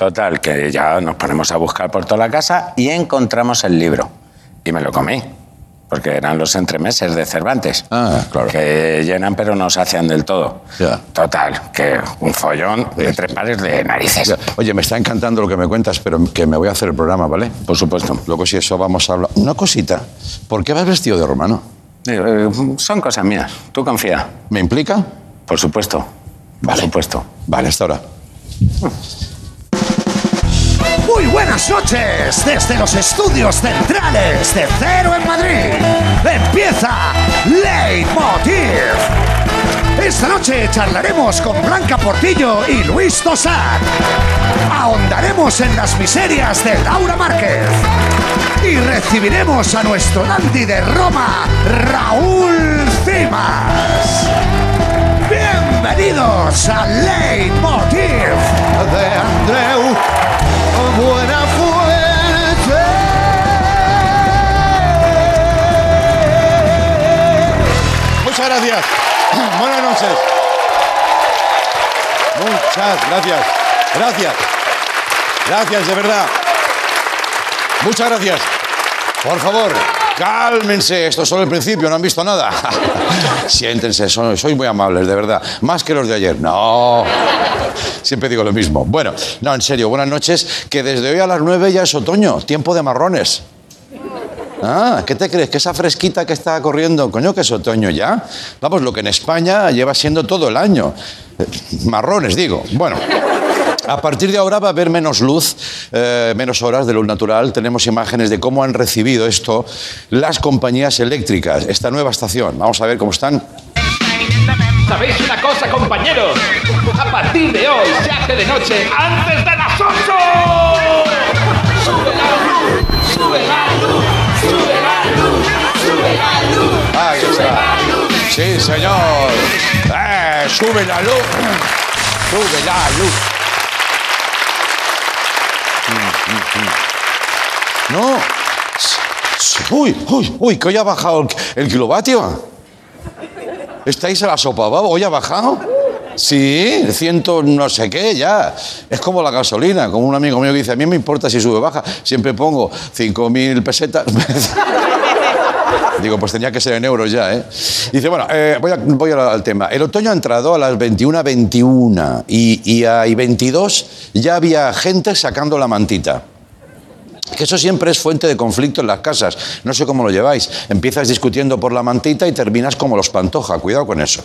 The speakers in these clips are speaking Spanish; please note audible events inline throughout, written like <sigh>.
Total, que ya nos ponemos a buscar por toda la casa y encontramos el libro. Y me lo comí. Porque eran los entremeses de Cervantes. Ah, claro. Que llenan pero no sacian del todo. Ya. Total, que un follón de tres pares de narices. Ya, Oye, me está encantando lo que me cuentas, pero que me voy a hacer el programa, ¿vale? Por supuesto. Luego si eso vamos a hablar... Una cosita. ¿Por qué vas vestido de romano? Eh, son cosas mías. Tú confía. ¿Me implica? Por supuesto. Por Vale. supuesto. Vale, hasta ahora. Muy buenas noches desde los estudios centrales de Cero en Madrid. Empieza Leitmotiv. Esta noche charlaremos con Blanca Portillo y Luis Tosar. Ahondaremos en las miserias de Laura Márquez. Y recibiremos a nuestro dandy de Roma, Raúl Cimas. Bienvenidos a Leitmotiv de Andreu Buenafuente. Muchas gracias. <clears throat> Buenas noches. Muchas gracias. Gracias. Gracias, de verdad. Muchas gracias. Por favor, cálmense. Esto es solo el principio, no han visto nada. <laughs> Siéntense, son- muy amables, de verdad. Más que los de ayer. No. Siempre digo lo mismo. Bueno, no, en serio, buenas noches. Que desde hoy a las 9 ya es otoño, tiempo de marrones. Ah, ¿qué te crees? ¿Que esa fresquita que está corriendo, coño, que es otoño ya? Vamos, lo que en España lleva siendo todo el año. Eh, Marrones, digo. Bueno. A partir de ahora va a haber menos luz, eh, menos horas de luz natural. Tenemos imágenes de cómo han recibido esto las compañías eléctricas, esta nueva estación. Vamos a ver cómo están. ¿Sabéis una cosa, compañeros? A partir de hoy se hace de noche antes de las 8. Sube la luz, sube la luz, sube la luz, sube la luz. Ahí está. Sí, señor. Eh, sube la luz. Sube la luz. No. Uy, uy, uy, que hoy ha bajado el, kilovatio. ¿Estáis a la sopa, babo? ¿Hoy ha bajado? Sí, ciento no sé qué, ya. Es como la gasolina, como un amigo mío dice, a mí me importa si sube o baja, siempre pongo 5.000 pesetas. <laughs> Digo, pues tenía que ser en euros ya, ¿eh? Dice, bueno, eh, voy, al tema. El otoño ha entrado a las 21.21 y, y a y 22 ya había gente sacando la mantita. Que eso siempre es fuente de conflicto en las casas. No sé cómo lo lleváis. Empiezas discutiendo por la mantita y terminas como los pantoja. Cuidado con eso.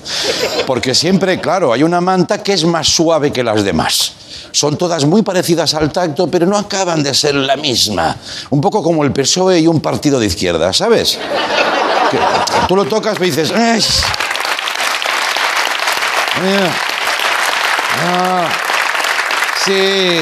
Porque siempre, claro, hay una manta que es más suave que las demás. Son todas muy parecidas al tacto, pero no acaban de ser la misma. Un poco como el PSOE y un partido de izquierda, ¿sabes? Tú lo tocas y dices... "Ay, mira, ah, sí.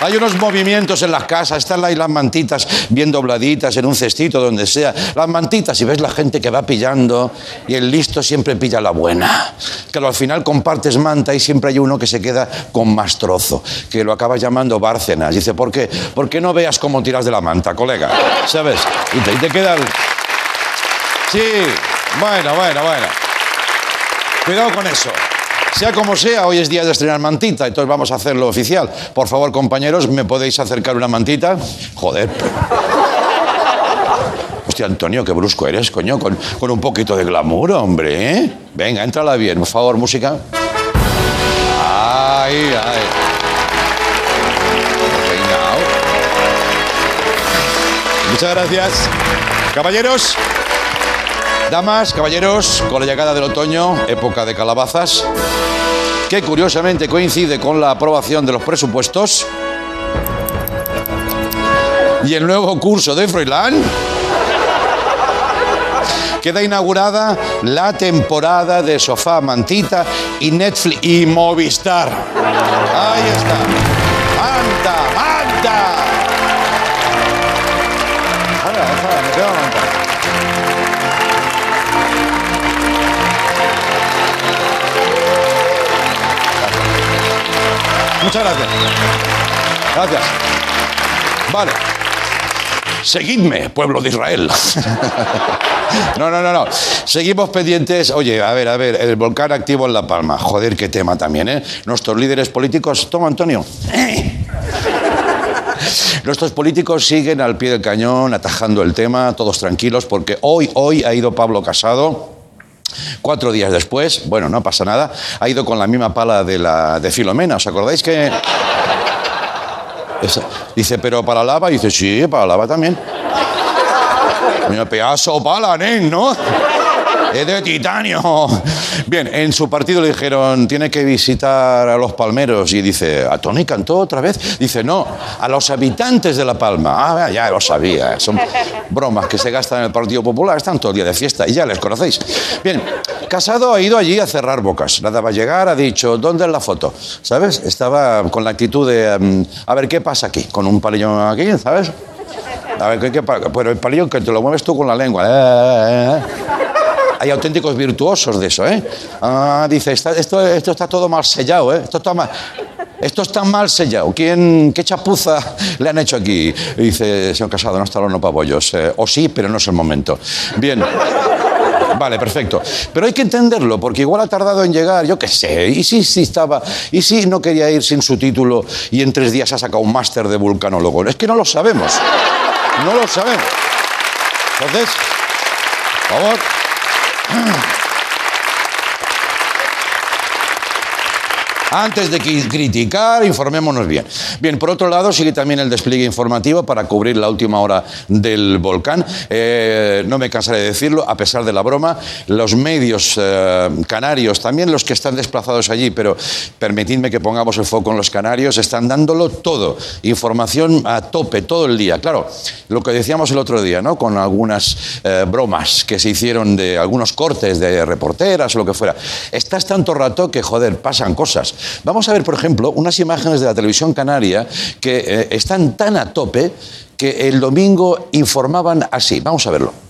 Hay unos movimientos en las casas, están ahí las mantitas bien dobladitas en un cestito, donde sea. Las mantitas, y ves la gente que va pillando, y el listo siempre pilla la buena. Que al final compartes manta y siempre hay uno que se queda con más trozo, que lo acabas llamando Bárcenas. Dice, ¿por qué? ¿Por qué no veas cómo tiras de la manta, colega? ¿Sabes? Y te, y te queda el... Sí, bueno, bueno, bueno. Cuidado con eso. Sea como sea, hoy es día de estrenar mantita, entonces vamos a hacerlo oficial. Por favor, compañeros, ¿me podéis acercar una mantita? Joder. Hostia, Antonio, qué brusco eres, coño, con, un poquito de glamour, hombre, ¿eh? Venga, entrala bien, por favor, música. Ay, ay. Muchas gracias. Caballeros, Damas, caballeros, con la llegada del otoño, época de calabazas, que curiosamente coincide con la aprobación de los presupuestos y el nuevo curso de Froilán, queda inaugurada la temporada de Sofá Mantita y Netflix y Movistar. Ahí está. ¡Manta! ¡Manta! Muchas gracias. Gracias. Vale. seguidme, pueblo de Israel. <laughs> No, no, no, no. Seguimos pendientes. Oye, a ver, a ver, el volcán activo en La Palma. Joder, qué tema también, ¿eh? Nuestros líderes políticos. Toma, Antonio. <laughs> Nuestros políticos siguen al pie del cañón, atajando el tema, todos tranquilos, porque hoy, hoy ha ido Pablo Casado. Cuatro días después, bueno, no pasa nada, ha ido con la misma pala de, la, de Filomena. ¿Os acordáis que.? Dice, pero para lava, dice, sí, para lava también. <laughs> Mira, pedazo pala, ¿no? Es de titanio. <laughs> Bien, en su partido le dijeron, tiene que visitar a los palmeros. Y dice, ¿a Tony Cantó otra vez? Dice, no, a los habitantes de La Palma. Ah, ya lo sabía. Son bromas que se gastan en el Partido Popular. Están todo el día de fiesta y ya les conocéis. Bien, Casado ha ido allí a cerrar bocas. Nada va a llegar, ha dicho, ¿dónde es la foto? ¿Sabes? Estaba con la actitud de, mm, a ver, ¿qué pasa aquí? Con un palillo aquí, ¿sabes? A ver, ¿qué, qué pa- Pero el palillo que te lo mueves tú con la lengua. Eh, eh, eh. Hay auténticos virtuosos de eso, ¿eh? Ah, dice, esto, está todo mal sellado, ¿eh? Esto está mal, esto está mal sellado. ¿Quién, ¿Qué chapuza le han hecho aquí? Y dice, señor Casado, no está el horno para bollos. Eh, o sí, pero no es el momento. Bien. Vale, perfecto. Pero hay que entenderlo, porque igual ha tardado en llegar, yo qué sé. ¿Y si, si estaba, y si no quería ir sin su título y en tres días ha sacado un máster de vulcanólogo? Es que no lo sabemos. No lo sabemos. Entonces, por favor. Mm. Antes de criticar, informémonos bien. Bien, por otro lado, sigue también el despliegue informativo para cubrir la última hora del volcán. Eh, no me cansaré de decirlo, a pesar de la broma, los medios eh, canarios, también los que están desplazados allí, pero permitidme que pongamos el foco en los canarios, están dándolo todo. Información a tope todo el día. Claro, lo que decíamos el otro día, ¿no? Con algunas eh, bromas que se hicieron de algunos cortes de reporteras o lo que fuera. Estás tanto rato que, joder, pasan cosas. Vamos a ver, por ejemplo, unas imágenes de la televisión canaria que eh, están tan a tope que el domingo informaban así. Vamos a verlo.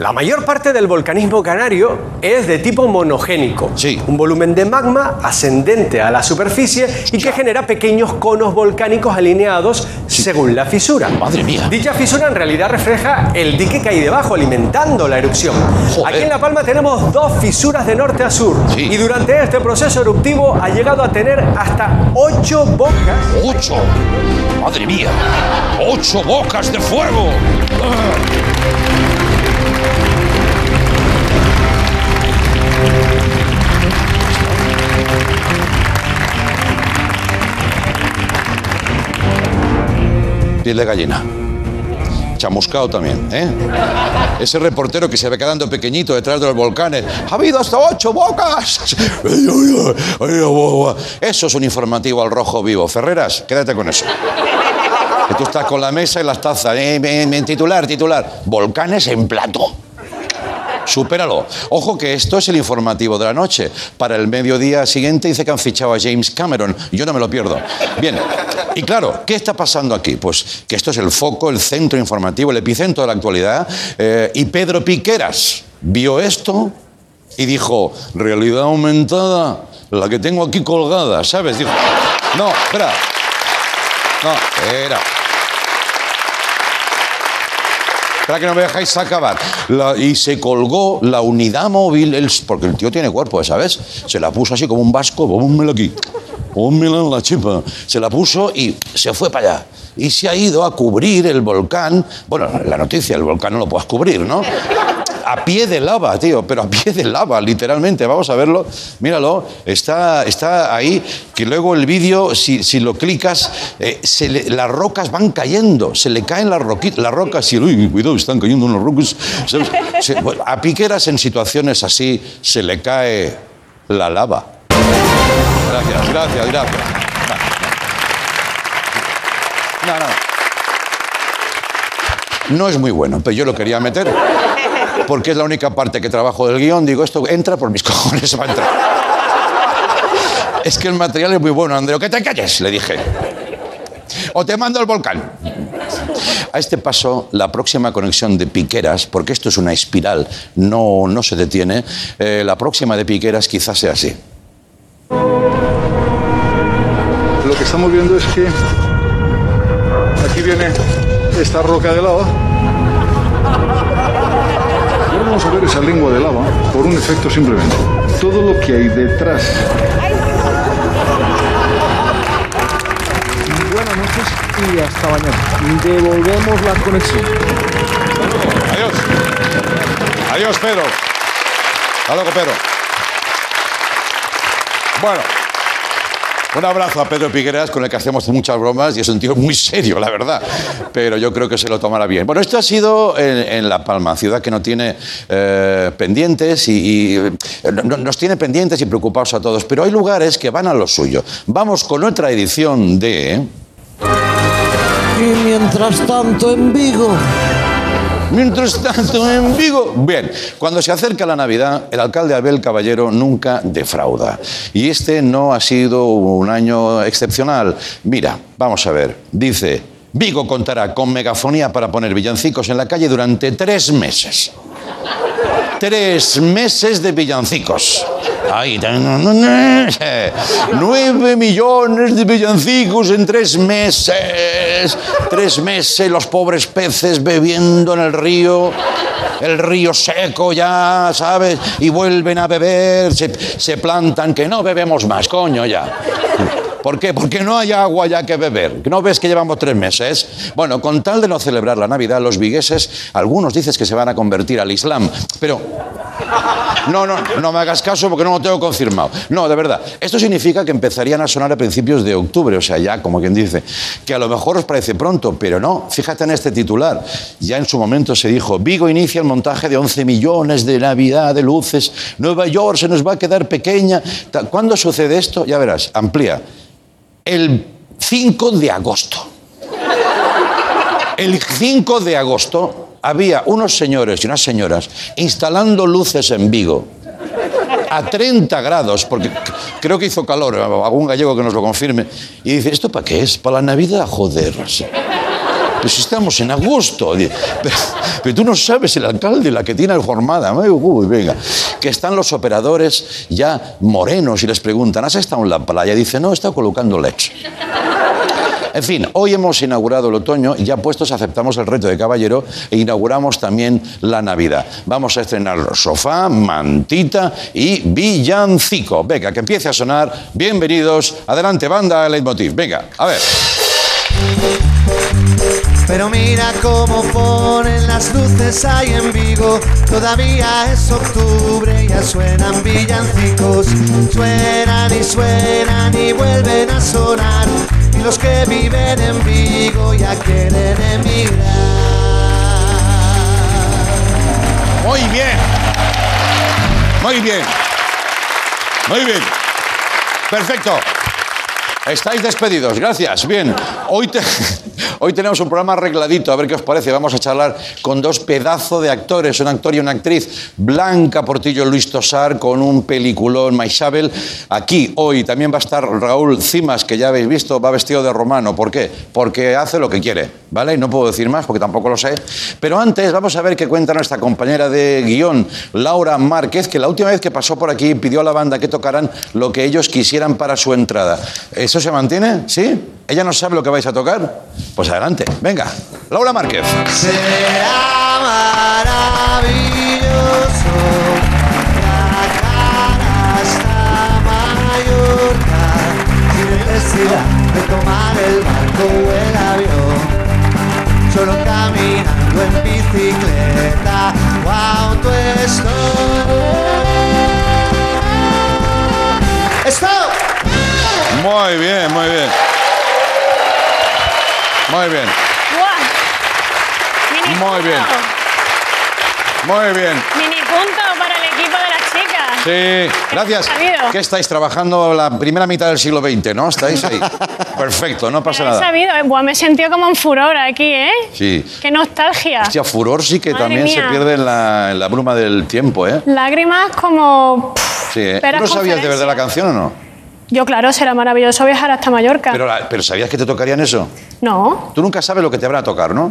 La mayor parte del volcanismo canario es de tipo monogénico, Sí. un volumen de magma ascendente a la superficie y que genera pequeños conos volcánicos alineados según la fisura. Madre mía. Dicha fisura en realidad refleja el dique que hay debajo alimentando la erupción. Joder. Aquí en La Palma tenemos dos fisuras de norte a sur Sí. y durante este proceso eruptivo ha llegado a tener hasta ocho bocas ¡Ocho! ¡Madre mía! ¡Ocho bocas de fuego! Piel de gallina. Chamuscado también, ¿eh? Ese reportero que se ve quedando pequeñito detrás de los volcanes. ¡Ha habido hasta ocho bocas! <laughs> Eso es un informativo al rojo vivo. Ferreras, quédate con eso. Tú estás con la mesa y las tazas. Eh, eh, eh, titular, titular. Volcanes en plato. Supéralo. Ojo que esto es el informativo de la noche. Para el mediodía siguiente dice que han fichado a James Cameron. Yo no me lo pierdo. Bien. Y claro, ¿qué está pasando aquí? Pues que esto es el foco, el centro informativo, el epicentro de la actualidad. Eh, y Pedro Piqueras vio esto y dijo, realidad aumentada, la que tengo aquí colgada, ¿sabes? Dijo, no, espera. No, espera. Espera que no me dejáis acabar. Y se colgó la unidad móvil, porque el tío tiene cuerpo, ¿sabes? Se la puso así como un vasco, pónmela aquí, pónmela en la chipa. Se la puso y se fue para allá. Y se ha ido a cubrir el volcán. Bueno, la noticia, el volcán no lo puedes cubrir, ¿no? A pie de lava, tío, pero a pie de lava, literalmente. Vamos a verlo. Míralo, está, está ahí. Que luego el vídeo, si, si lo clicas, eh, las rocas van cayendo. Se le caen las, roquitas, las rocas y, uy, cuidado, están cayendo unas rocas. a piqueras en situaciones así se le cae la lava. Gracias, gracias, gracias. No, no. No es muy bueno, pero yo lo quería meter porque es la única parte que trabajo del guion. Digo, esto entra por mis <laughs> cojones, va a entrar. Es que el material es muy bueno, Andreu. Que te calles, le dije. O te mando al volcán. A este paso, la próxima conexión de Piqueras, porque esto es una espiral, no, no se detiene, eh, la próxima de Piqueras quizás sea así. Lo que estamos viendo es que aquí viene esta roca de lava. Vamos a ver esa lengua de lava por un efecto simplemente. Todo lo que hay detrás. Buenas noches y hasta mañana. Devolvemos la conexión. Adiós. Adiós, Pedro. Hasta luego, Pedro. Bueno. Un abrazo a Pedro Pigueras, con el que hacemos muchas bromas y es un tío muy serio, la verdad. Pero yo creo que se lo tomará bien. Bueno, esto ha sido en, La Palma, ciudad que no tiene eh, pendientes y, eh, no- nos tiene pendientes y preocupados a todos. Pero hay lugares que van a lo suyo. Vamos con otra edición de. Y mientras tanto en Vigo. Mientras tanto, en Vigo. Bien, cuando se acerca la Navidad, el alcalde Abel Caballero nunca defrauda. Y este no ha sido un año excepcional. Mira, vamos a ver. Dice: Vigo contará con megafonía para poner villancicos en la calle durante tres meses. Tres meses de villancicos. Ahí, <laughs> nueve millones de villancicos en tres meses. Tres meses los pobres peces bebiendo en el río. El río seco ya, ¿sabes? Y vuelven a beber, se, se plantan, que no bebemos más, coño ya. ¿Por qué? Porque no hay agua ya que beber. ¿No ves que llevamos tres meses? Bueno, con tal de no celebrar la Navidad, los vigueses, algunos dices que se van a convertir al Islam, pero no, no, no me hagas caso porque no lo tengo confirmado. No, de verdad. Esto significa que empezarían a sonar a principios de octubre, o sea, ya como quien dice, que a lo mejor os parece pronto, pero no. Fíjate en este titular. Ya en su momento se dijo, Vigo inicia el montaje de 11 millones de Navidad de luces, Nueva York se nos va a quedar pequeña. ¿Cuándo sucede esto? Ya verás, amplía. El 5 de agosto. El 5 de agosto había unos señores y unas señoras instalando luces en Vigo a 30 grados, porque creo que hizo calor, algún gallego que nos lo confirme, y dice, ¿esto para qué es? Para la Navidad, joder. Pues estamos en agosto. <laughs> Pero, tú no sabes el alcalde, la que tiene la jornada. Venga. Que están los operadores ya morenos y les preguntan, ¿has estado en la playa? Dice, no, he estado colocando leche. En fin, hoy hemos inaugurado el otoño y ya puestos aceptamos el reto de caballero e inauguramos también la Navidad. Vamos a estrenar sofá, mantita y villancico. Venga, que empiece a sonar. Bienvenidos. Adelante, banda Leitmotiv. Venga, a ver. Pero mira cómo ponen las luces ahí en Vigo. Todavía es octubre, ya suenan villancicos. Suenan y suenan y vuelven a sonar. Y los que viven en Vigo ya quieren emigrar. Muy bien. Muy bien. Muy bien. Perfecto. Estáis despedidos, gracias. Bien, hoy, <laughs> hoy tenemos un programa arregladito, a ver qué os parece. Vamos a charlar con dos pedazos de actores, un actor y una actriz. Blanca Portillo Luis Tosar con un peliculón Maisabel. Aquí hoy también va a estar Raúl Cimas, que ya habéis visto, va vestido de romano. ¿Por qué? Porque hace lo que quiere, ¿vale? Y no puedo decir más porque tampoco lo sé. Pero antes vamos a ver qué cuenta nuestra compañera de guion, Laura Márquez, que la última vez que pasó por aquí pidió a la banda que tocaran lo que ellos quisieran para su entrada. ¿Eso se mantiene? ¿Sí? ¿Ella no sabe lo que vais a tocar? Pues adelante, venga. Laura Márquez. Será maravilloso de tomar el barco o el avión, solo caminando en bicicleta o autostop. Muy bien, muy bien. Muy bien, Muy bien. muy bien. Mini punto para el equipo de las chicas. Sí, gracias. ¿Qué estáis trabajando la primera mitad del siglo XX, no? ¿Estáis ahí? <laughs> Perfecto, no pasa nada. sabido, eh, buah, me he sentido como en furor aquí, ¿eh? Sí. Qué nostalgia. Hostia, furor sí que Madre también se pierde en la, en la bruma del tiempo, ¿eh? Lágrimas como... Sí, ¿eh? ¿Tú Peras no sabías de verdad la canción o no? Yo, claro, será maravilloso viajar hasta Mallorca. Pero, la- pero ¿sabías que te tocarían eso? No, Tú nunca sabes lo que te habrá a tocar, ¿no?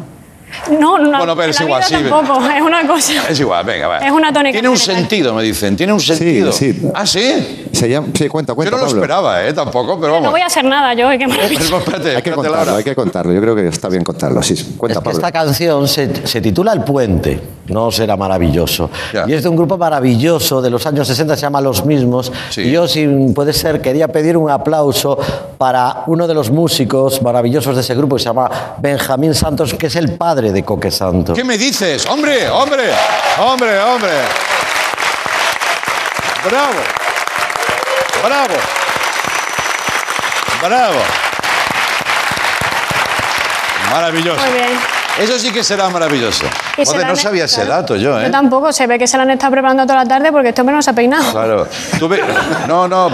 No, no. Bueno, pero es la igual, vida sí. tampoco, es una cosa. Es igual, venga, va. Es una tónica Tiene un general. sentido, me dicen. Tiene un sentido. sí. Ah, sí. Se llama, sí, cuenta, Yo cuenta, no lo esperaba, ¿eh? Tampoco, pero No vamos. voy a hacer nada yo, eh, qué maravilla. Espérate, Hay que contarlo, Laura. hay que contarlo. Yo creo que está bien contarlo. Sí, cuenta, Es que Pablo. esta canción se, se titula El Puente, no será maravilloso. Ya. Y es de un grupo maravilloso de los años 60, se llama Los Mismos. Sí. Y yo, si puede ser, quería pedir un aplauso para uno de los músicos maravillosos de ese grupo que se llama Benjamín Santos, que es el padre de Coque Santos. ¿Qué me dices? ¡Hombre, hombre! ¡Hombre, hombre! ¡Bravo! ¡Bravo! ¡Bravo! Maravilloso. Muy bien. Eso sí que será maravilloso. Se Joder, no sabía ese dato yo, ¿eh? Yo tampoco, se ve que se la han estado preparando toda la tarde porque este hombre no se ha peinado. Claro. Tuve, no, no,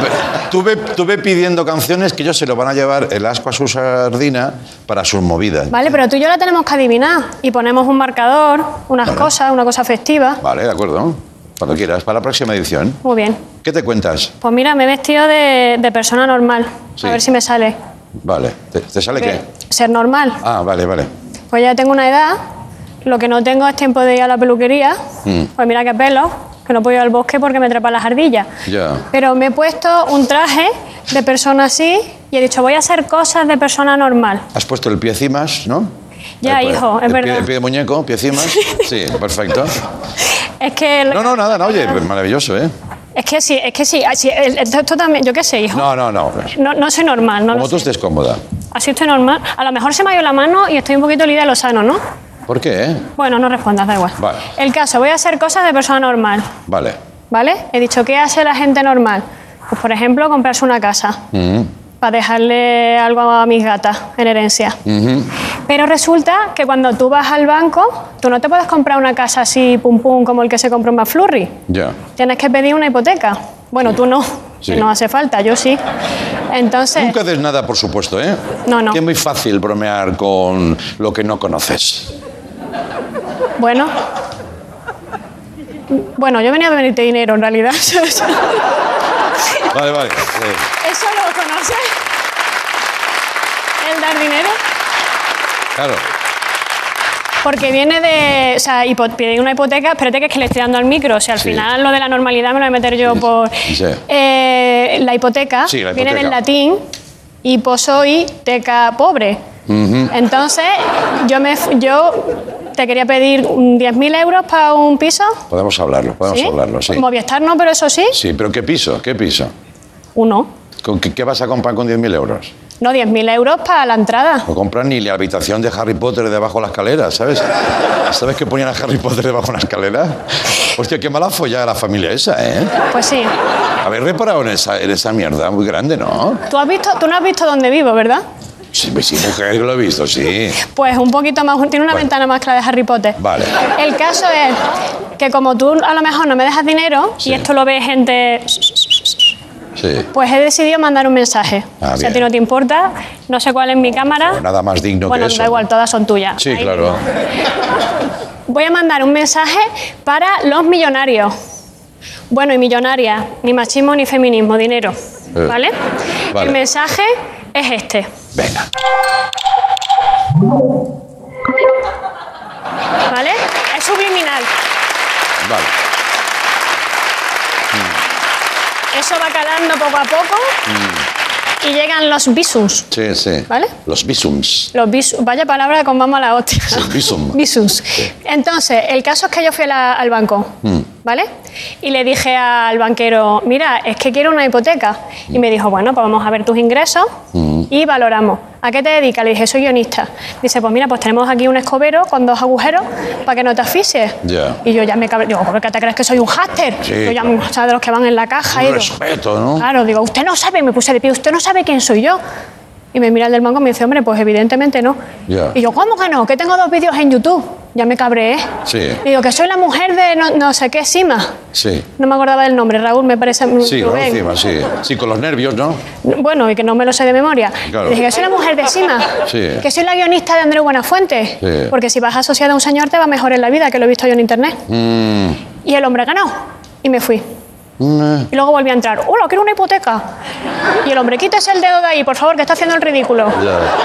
tuve, tuve pidiendo canciones que ellos se lo van a llevar el asco a su sardina para sus movidas. Vale, pero tú y yo la tenemos que adivinar. Y ponemos un marcador, unas cosas, una cosa festiva. Vale, de acuerdo. Cuando quieras, para la próxima edición. Muy bien. ¿Qué te cuentas? Pues mira, me he vestido de, de persona normal. Sí. A ver si me sale. Vale. ¿Te, te sale qué? Ser normal. Ah, vale, vale. Pues ya tengo una edad. Lo que no tengo es tiempo de ir a la peluquería. Mm. Pues mira qué pelo, que no puedo ir al bosque porque me trepan las ardillas. Ya. Pero me he puesto un traje de persona así y he dicho, voy a hacer cosas de persona normal. Has puesto el pie cimas, ¿no? Ya, Eh, pues, hijo, es el pie- verdad. el pie de muñeco, pie cimas. <laughs> Sí, perfecto. Es que... No, no, nada, no, oye, maravilloso, ¿eh? Es que sí, es que sí. el- esto, también, yo qué sé, hijo. No, no, no. No, no soy normal, no Como tú sé. estés cómoda. Así estoy normal. A lo mejor se me ha ido la mano y estoy un poquito lida de lo sano, ¿no? ¿Por qué, eh? Bueno, no respondas, da igual. Vale. El caso, voy a hacer cosas de persona normal, Vale. ¿vale? He dicho, ¿qué hace la gente normal? Pues, por ejemplo, comprarse una casa Mm, para dejarle algo a mis gatas en herencia. ujú. Pero resulta que cuando tú vas al banco, tú no te puedes comprar una casa así, pum pum, como el que se compró en McFlurry. Ya. Tienes que pedir una hipoteca. Bueno, tú no, Sí. no hace falta, yo sí. Entonces, Nunca des nada, por supuesto, ¿eh? No, no. Que es muy fácil bromear con lo que no conoces. Bueno. Bueno, yo venía a pedirte dinero en realidad. Vale, vale. ¿Eso lo conoces? ¿El dar dinero? claro. Porque viene de. O sea, pedir una hipoteca. Espérate que es que le estoy dando al micro. O sea, al Sí. final lo de la normalidad me lo voy a meter yo por. Sí. Eh, la hipoteca viene del latín hiposoi teca pobre. Entonces, yo, me, yo te quería pedir un 10.000 euros para un piso. Podemos hablarlo, podemos ¿sí? hablarlo, sí. Movistar no, pero eso sí. Sí, pero ¿qué piso? ¿Qué piso? Uno. ¿Con qué, qué vas a comprar con 10.000 euros? No, 10.000 euros para la entrada. No compras ni la habitación de Harry Potter debajo de la escalera, ¿sabes? ¿Sabes que ponían a Harry Potter debajo de la escalera? Hostia, qué mala follada la familia esa, ¿eh? Pues sí. Habéis reparado en esa, en esa mierda muy grande, ¿no? ¿Tú, has visto, tú no has visto dónde vivo, ¿verdad? Sí, sí, mujer, que lo he visto, sí. Pues un poquito más, tiene una Bueno. ventana más clara de Harry Potter. Vale. El caso es que como tú a lo mejor no me dejas dinero Sí. y esto lo ve gente, Sí. pues he decidido mandar un mensaje. Ah, si a ti no te importa, no sé cuál es mi cámara. Pues nada más digno bueno, que eso. da igual, todas son tuyas. Sí, Ahí. claro. Voy a mandar un mensaje para los millonarios. Bueno, y millonarias, ni machismo ni feminismo, dinero. Eh, ¿Vale? vale. El mensaje es este. Venga. ¿Vale? Es subliminal. Vale. Eso va calando poco a poco Mm. y llegan los bisums. Sí, sí. ¿Vale? Los bisums. Los bis- vaya palabra con vamos a la hostia. Sí, bisum. <laughs> Bisums. Entonces, el caso es que yo fui la- al banco, Mm. ¿Vale? Y le dije al banquero, mira, es que quiero una hipoteca. Y me dijo, bueno, pues vamos a ver tus ingresos Mm. y valoramos. ¿A qué te dedicas? Le dije, soy guionista. Dice, pues mira, pues tenemos aquí un escobero con dos agujeros para que no te asfixies. Ya. Y yo ya me cabré. Digo, ¿por qué te crees que soy un háster? Sí, yo ya, claro. o sea, de los que van en la caja. Un respeto, ¿no? Claro, digo, usted no sabe, me puse de pie, usted no sabe quién soy yo. Y me mira el del banco y me dice, hombre, pues evidentemente no. Y yo, ¿cómo que no? Que tengo dos vídeos en YouTube. Ya me cabré, ¿eh? Sí. Digo, que soy la mujer de no, no sé qué, Sima. Sí. No me acordaba del nombre, Raúl, me parece. Sí, Rubén. encima, sí. Sí, con los nervios, ¿no? Bueno, y que no me lo sé de memoria. Claro. Dije, que soy la mujer de Sima. Sí. Que soy la guionista de Andrés Buenafuente. Sí. Porque si vas asociada a un señor te va mejor en la vida, que lo he visto yo en internet. Mm. Y el hombre ganó. Y me fui. Mm. Y luego volví a entrar. ¡Hola, quiero una hipoteca! Y el hombre, quítese el dedo de ahí, por favor, que está haciendo el ridículo.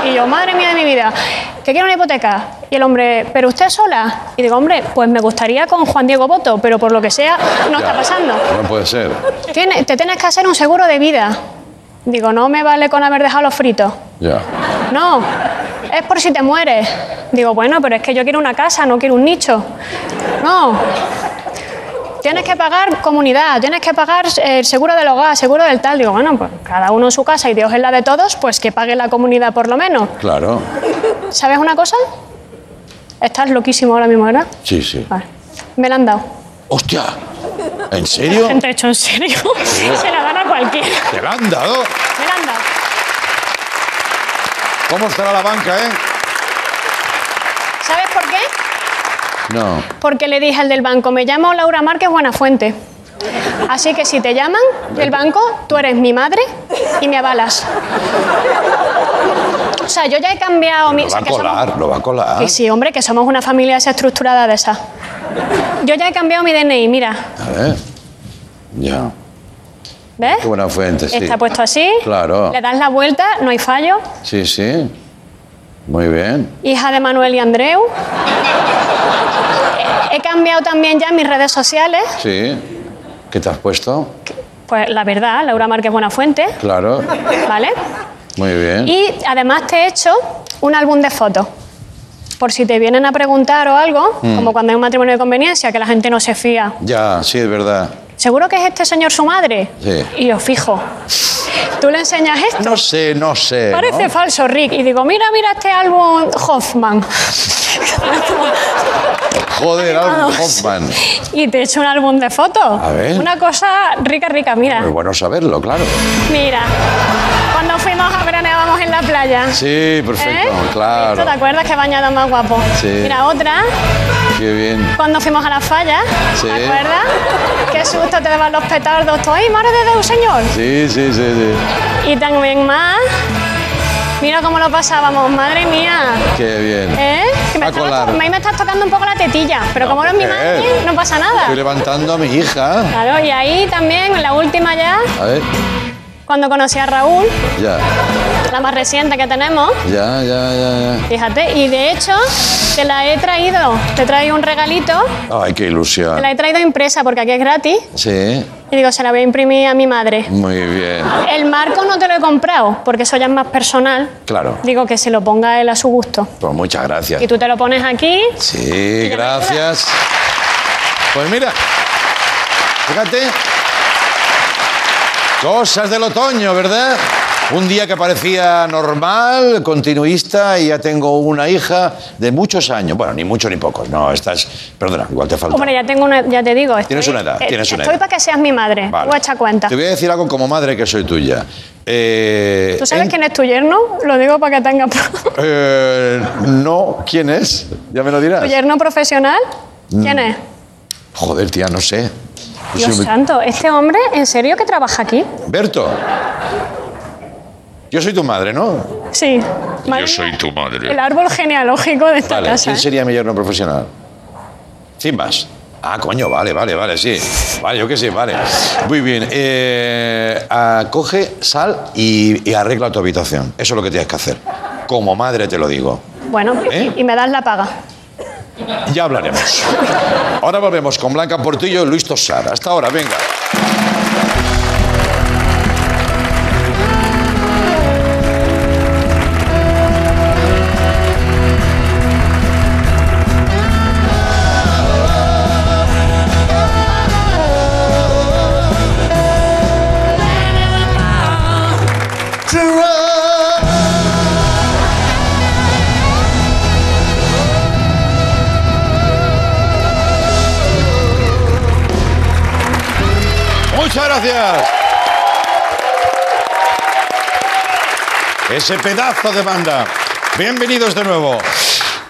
Y yo, madre mía de mi vida, que quiero una hipoteca. Y el hombre, ¿pero usted sola? Y digo, hombre, pues me gustaría con Juan Diego Boto, pero por lo que sea, no está pasando. No puede ser. Te tienes que hacer un seguro de vida. Digo, no me vale con haber dejado los fritos. Ya. No, es por si te mueres. Digo, bueno, pero es que yo quiero una casa, no quiero un nicho. No. Tienes que pagar comunidad, tienes que pagar eh, el seguro del hogar, seguro del tal. Digo, bueno, pues cada uno en su casa y Dios es la de todos, pues que pague la comunidad por lo menos. Claro. ¿Sabes una cosa? Estás loquísimo ahora mismo, ¿verdad? Sí, sí. Vale. Me la han dado. ¡Hostia! ¿En serio? <laughs> Gente hecho en serio. Se la dan a cualquiera. ¿Te la han dado? Me la han dado. ¿Cómo estará la banca, eh? ¿Sabes por qué? No. Porque le dije al del banco, me llamo Laura Márquez Buenafuente. Así que si te llaman del banco, tú eres mi madre y me avalas. O sea, yo ya he cambiado mi... Lo va a somos- colar, lo va a colar. Que sí, hombre, que somos una familia desestructurada de esa. Yo ya he cambiado mi DNI, mira. A ver. Ya. ¿Ves? Qué buena fuente, sí. Está puesto así. Claro. Le das la vuelta, no hay fallo. Sí, sí. Muy bien. Hija de Manuel y Andreu. He cambiado también ya mis redes sociales. Sí. ¿Qué te has puesto? Pues la verdad, Laura Márquez Buenafuente. Claro. ¿Vale? Muy bien. Y además te he hecho un álbum de fotos. Por si te vienen a preguntar o algo, Mm. como cuando hay un matrimonio de conveniencia, que la gente no se fía. Ya, sí, es verdad. ¿Seguro que es este señor su madre? Sí. Y yo fijo. Tú le enseñas esto. No sé, no sé. ¿no? Parece falso, Rick. Y digo, mira, mira este álbum Hoffman. Joder, Alan Hoffman. y te he hecho un álbum de fotos. A ver. Una cosa rica, rica, mira. Muy bueno saberlo, claro. Mira. Cuando fuimos a veraneábamos en la playa. Sí, perfecto, ¿Eh? ¿Esto claro. te acuerdas que bañado más guapo? Sí. Mira, otra, Qué bien. cuando fuimos a la falla, Sí. ¿te acuerdas? Qué susto te daban los petardos. Tú, ¡ay, madre de Dios, señor! Sí, sí, sí, sí. Y también más. Mira cómo lo pasábamos, madre mía. Qué bien. ¿Eh? Me, A estabas colar. to- me estás tocando un poco la tetilla, pero como no es mi madre, no pasa nada. Estoy levantando a mi hija. Claro, y ahí también, en la última ya, A ver, cuando conocí a Raúl, ya, la más reciente que tenemos, ya, ya, ya, ya. fíjate, y de hecho te la he traído, te traigo un regalito, Ay, qué te la ilusión. he traído impresa porque aquí es gratis, Sí, y digo, se la voy a imprimir a mi madre. muy bien. El marco no te lo he comprado, porque eso ya es más personal. Claro. Digo que se lo ponga él a su gusto. Pues muchas gracias. Y tú te lo pones aquí. Sí, gracias. Pues mira, fíjate. Cosas del otoño, ¿verdad? Un día que parecía normal, continuista, y ya tengo una hija de muchos años. Bueno, ni mucho ni poco. No, estás. Perdona, igual te falta. Hombre, ya tengo una, ya te digo. Tienes una edad, eh, tienes una Estoy edad. para que seas mi madre. Vale. Tú echa cuenta. Te voy a decir algo como madre que soy tuya. Eh, ¿Tú sabes en- quién es tu yerno? Lo digo para que tengas... <laughs> eh, no, ¿quién es? Ya me lo dirás. ¿Tu yerno profesional? ¿Quién Mm. es? Joder, tía, no sé. Dios soy santo, ¿este hombre en serio que trabaja aquí? Berto. Yo soy tu madre, ¿no? Sí. Madre soy tu madre. El árbol genealógico de esta Vale, casa. ¿quién ¿eh? sería mi yerno profesional? Cimbas. Ah, coño, vale, vale, vale, sí. Vale, yo qué sé, vale. Muy bien. Eh, ah, coge, sal y, y arregla tu habitación. Eso es lo que tienes que hacer. Como madre te lo digo. Bueno, ¿Eh? y me das la paga. Ya hablaremos. Ahora volvemos con Blanca Portillo y Luis Tosar. Hasta ahora, venga. Ese pedazo de banda. Bienvenidos de nuevo.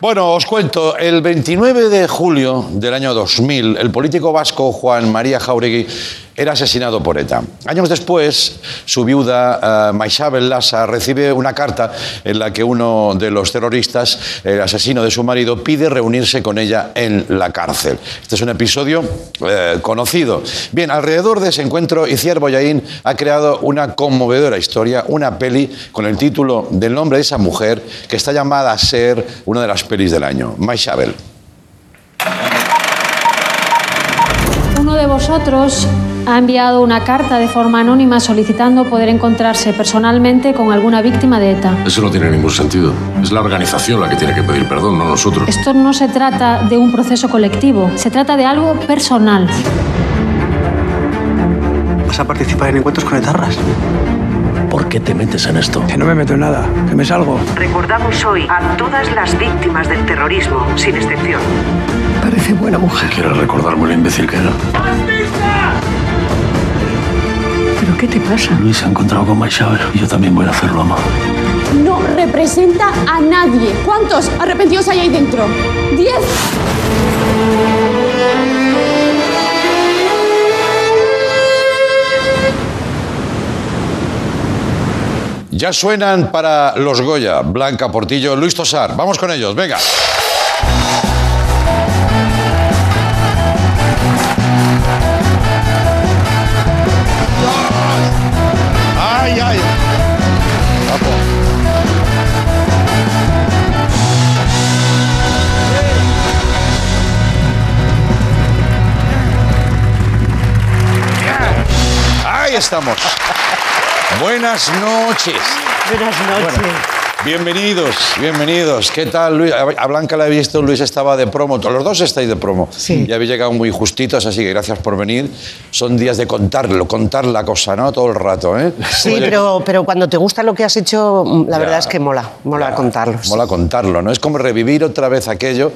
Bueno, os cuento, el 29 de julio del año 2000, el político vasco Juan María Jauregui era asesinado por ETA. Años después, su viuda, eh, Maisabel Lassa, recibe una carta en la que uno de los terroristas, el asesino de su marido, pide reunirse con ella en la cárcel. Este es un episodio eh, conocido. Bien, alrededor de ese encuentro, Iciar Boyaín ha creado una conmovedora historia, una peli con el título del nombre de esa mujer que está llamada a ser una de las pelis del año, Maisabel. Uno de vosotros ha enviado una carta de forma anónima solicitando poder encontrarse personalmente con alguna víctima de ETA. Eso no tiene ningún sentido. Es la organización la que tiene que pedir perdón, no nosotros. Esto no se trata de un proceso colectivo, se trata de algo personal. ¿Vas a participar en encuentros con etarras? ¿Por qué te metes en esto? Que no me meto en nada, que me salgo. Recordamos hoy a todas las víctimas del terrorismo, sin excepción. Parece buena mujer. ¿Quieres recordarme lo imbécil que era? ¿Pero qué te pasa? Luis se ha encontrado con Maishabel y yo también voy a hacerlo, ama. No representa a nadie. ¿Cuántos arrepentidos hay ahí dentro? ¿Diez? Ya suenan para los Goya, Blanca Portillo, Luis Tosar. Vamos con ellos, venga. Ahí estamos. Buenas noches. Buenas noches. Bienvenidos, bienvenidos. ¿Qué tal, Luis? A Blanca la he visto, Luis estaba de promo. Los dos estáis de promo. Sí. Ya habéis llegado muy justitos, así que gracias por venir. Son días de contarlo, contar la cosa, ¿no? Todo el rato, ¿eh? Sí, pero, pero cuando te gusta lo que has hecho, la verdad es que mola, mola contarlo. sí. Mola contarlo, ¿no? Es como revivir otra vez aquello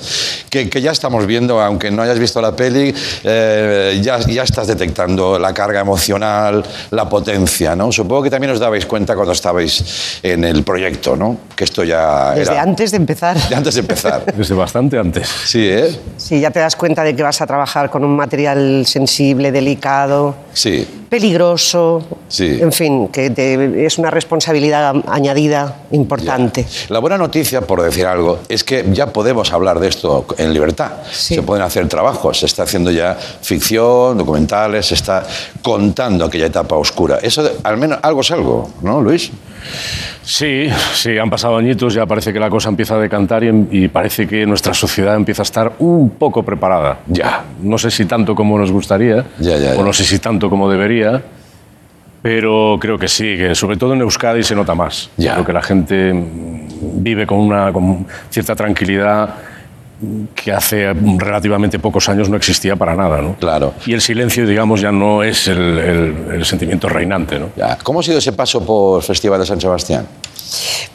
que, que ya estamos viendo, aunque no hayas visto la peli, eh, ya, ya estás detectando la carga emocional, la potencia, ¿no? Supongo que también os dabais cuenta cuando estabais en el proyecto, ¿no? Que esto ya Desde era... antes de empezar. De antes de empezar. <laughs> Desde bastante antes. Sí, ¿eh? Sí, ya te das cuenta de que vas a trabajar con un material sensible, delicado, Sí. peligroso. Sí. En fin, que te- es una responsabilidad añadida importante. La buena noticia, por decir algo, es que ya podemos hablar de esto en libertad. Se pueden hacer trabajos, se está haciendo ya ficción, documentales, se está contando aquella etapa oscura. Eso, de- al menos, algo es algo, ¿no, Luis? Sí, sí, han pasado añitos, ya parece que la cosa empieza a decantar y, y parece que nuestra sociedad empieza a estar un poco preparada. Ya. No sé si tanto como nos gustaría, Ya, ya, ya. o no sé si tanto como debería, pero creo que sí, que sobre todo en Euskadi se nota más. Ya. Creo que la gente vive con una con cierta tranquilidad que hace relativamente pocos años no existía para nada, ¿no? Claro. Y el silencio, digamos, ya no es el, el- el sentimiento reinante, ¿no? Ya. ¿Cómo ha sido ese paso por Festival de San Sebastián?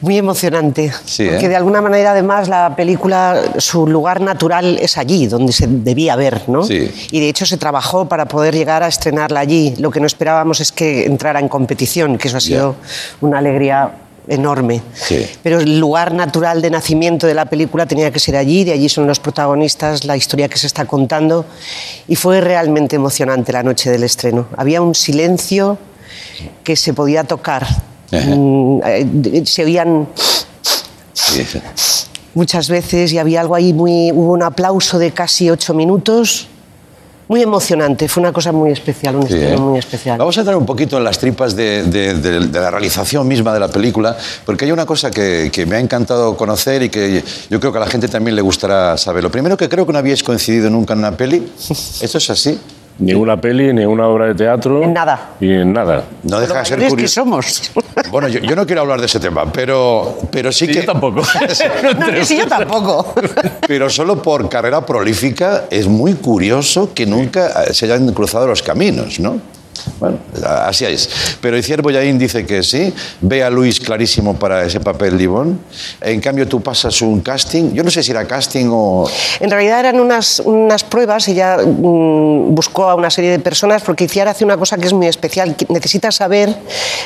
Muy emocionante. Sí, porque ¿eh? de alguna manera, además, la película, su lugar natural es allí, donde se debía ver, ¿no? Sí. Y de hecho se trabajó para poder llegar a estrenarla allí. Lo que no esperábamos es que entrara en competición, que eso ha sido una alegría enorme. Sí. Pero el lugar natural de nacimiento de la película tenía que ser allí, de allí son los protagonistas, la historia que se está contando. Y fue realmente emocionante la noche del estreno. Había un silencio que se podía tocar. Mm, eh, se oían sí. muchas veces y había algo ahí muy hubo un aplauso de casi ocho minutos muy emocionante fue una cosa muy especial un Sí, estreno ¿eh? muy especial Vamos a entrar un poquito en las tripas de, de- de- de la realización misma de la película, porque hay una cosa que, que me ha encantado conocer y que yo creo que a la gente también le gustará saber. Lo primero que creo que no habíais coincidido nunca en una peli, <laughs> ¿esto es así? Ni una peli, ni una obra de teatro. En nada. Y en nada. No deja de ser mayores que curioso. somos Bueno, yo, yo no quiero hablar de ese tema, pero, pero sí que... yo tampoco. <laughs> <laughs> no, que sí, yo tampoco Pero solo por carrera prolífica es muy curioso que nunca se hayan cruzado los caminos, ¿no? Bueno, así es. Pero Iciar Boyaín dice que sí, ve a Luis clarísimo para ese papel Libón. En cambio, tú pasas un casting, yo no sé si era casting o... En realidad eran unas, unas pruebas, ella mm, buscó a una serie de personas porque Iciar hace una cosa que es muy especial, necesita saber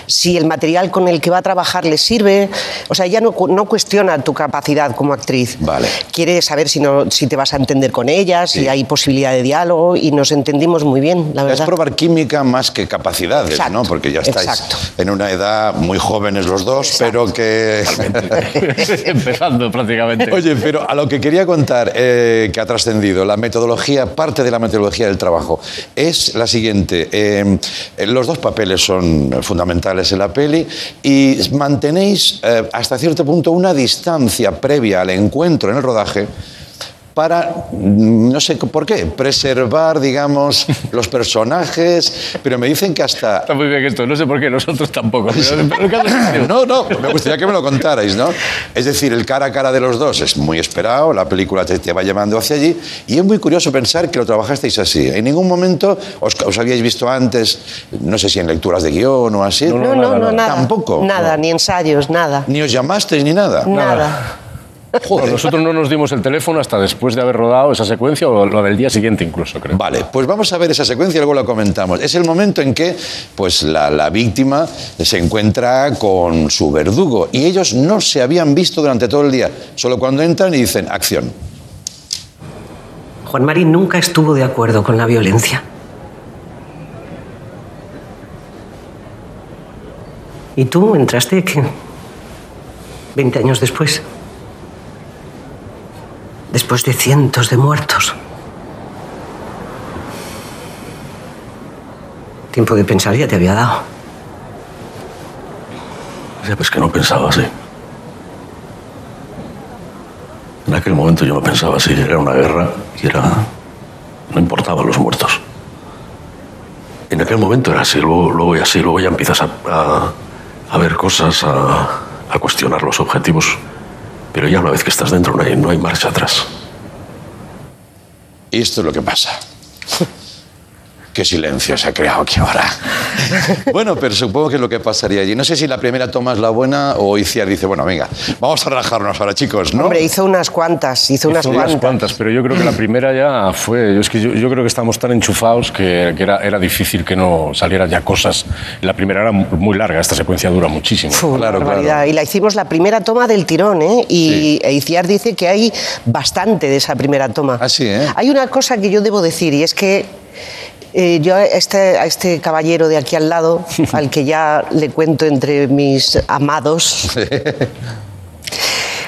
si el material con el que va a trabajar le sirve, o sea, ella no, no cuestiona tu capacidad como actriz, Vale. quiere saber si, no, si te vas a entender con ella, si hay posibilidad de diálogo y nos entendimos muy bien, la Es verdad. probar química más que capacidades, Exacto, ¿no? Porque ya estáis exacto. en una edad muy jóvenes los dos, pero que... <laughs> Empezando prácticamente. Oye, pero a lo que quería contar, eh, que ha trascendido, la metodología, parte de la metodología del trabajo, es la siguiente. eh, los dos papeles son fundamentales en la peli y mantenéis eh, hasta cierto punto una distancia previa al encuentro en el rodaje para, mm, no sé por qué, preservar, digamos, <laughs> los personajes, pero me dicen que hasta... Está muy bien esto, no sé por qué, nosotros tampoco. <laughs> No, no, me gustaría que me lo contarais, ¿no? Es decir, el cara a cara de los dos es muy esperado, la película te, te va llevando hacia allí, y es muy curioso pensar que lo trabajasteis así. En ningún momento os, os habíais visto antes, no sé si en lecturas de guion o así. No, no, no, nada. Tampoco. Nada, ni ensayos, nada. Ni os llamasteis ni nada. Nada. Nosotros no nos dimos el teléfono hasta después de haber rodado esa secuencia o lo del día siguiente incluso, creo. Vale, pues vamos a ver esa secuencia y luego la comentamos. Es el momento en que pues, la, la víctima se encuentra con su verdugo y ellos no se habían visto durante todo el día, solo cuando entran y dicen acción. Juan Mari nunca estuvo de acuerdo con la violencia. ¿Y tú entraste qué? 20 años después. Después de cientos de muertos. Tiempo de pensar ya te había dado. Sabes que no pensaba así. En aquel momento yo no pensaba así. Era una guerra y era. No importaban los muertos. En aquel momento era así, luego, luego ya así, luego ya empiezas a, a- a ver cosas, a, a cuestionar los objetivos. Pero ya una vez que estás dentro no hay, no hay marcha atrás. Y esto es lo que pasa. Qué silencio se ha creado aquí ahora. <laughs> Bueno, pero supongo que es lo que pasaría allí. No sé si la primera toma es la buena o Iciar dice, bueno, venga, vamos a relajarnos ahora, chicos, ¿no? Hombre, hizo unas cuantas, hizo unas Hizo cuantas. unas cuantas, pero yo creo que la primera ya fue. yo Es que yo, yo creo que estamos tan enchufados que, que era, era difícil que no salieran ya cosas. La primera era muy larga, esta secuencia dura muchísimo. Fue una barbaridad. Y la hicimos la primera toma del tirón, ¿eh? Y Eiciar dice que hay bastante de esa primera toma. Así, ¿eh? Hay una cosa que yo debo decir y es que eh, yo a este, a este caballero de aquí al lado, <laughs> al que ya le cuento entre mis amados,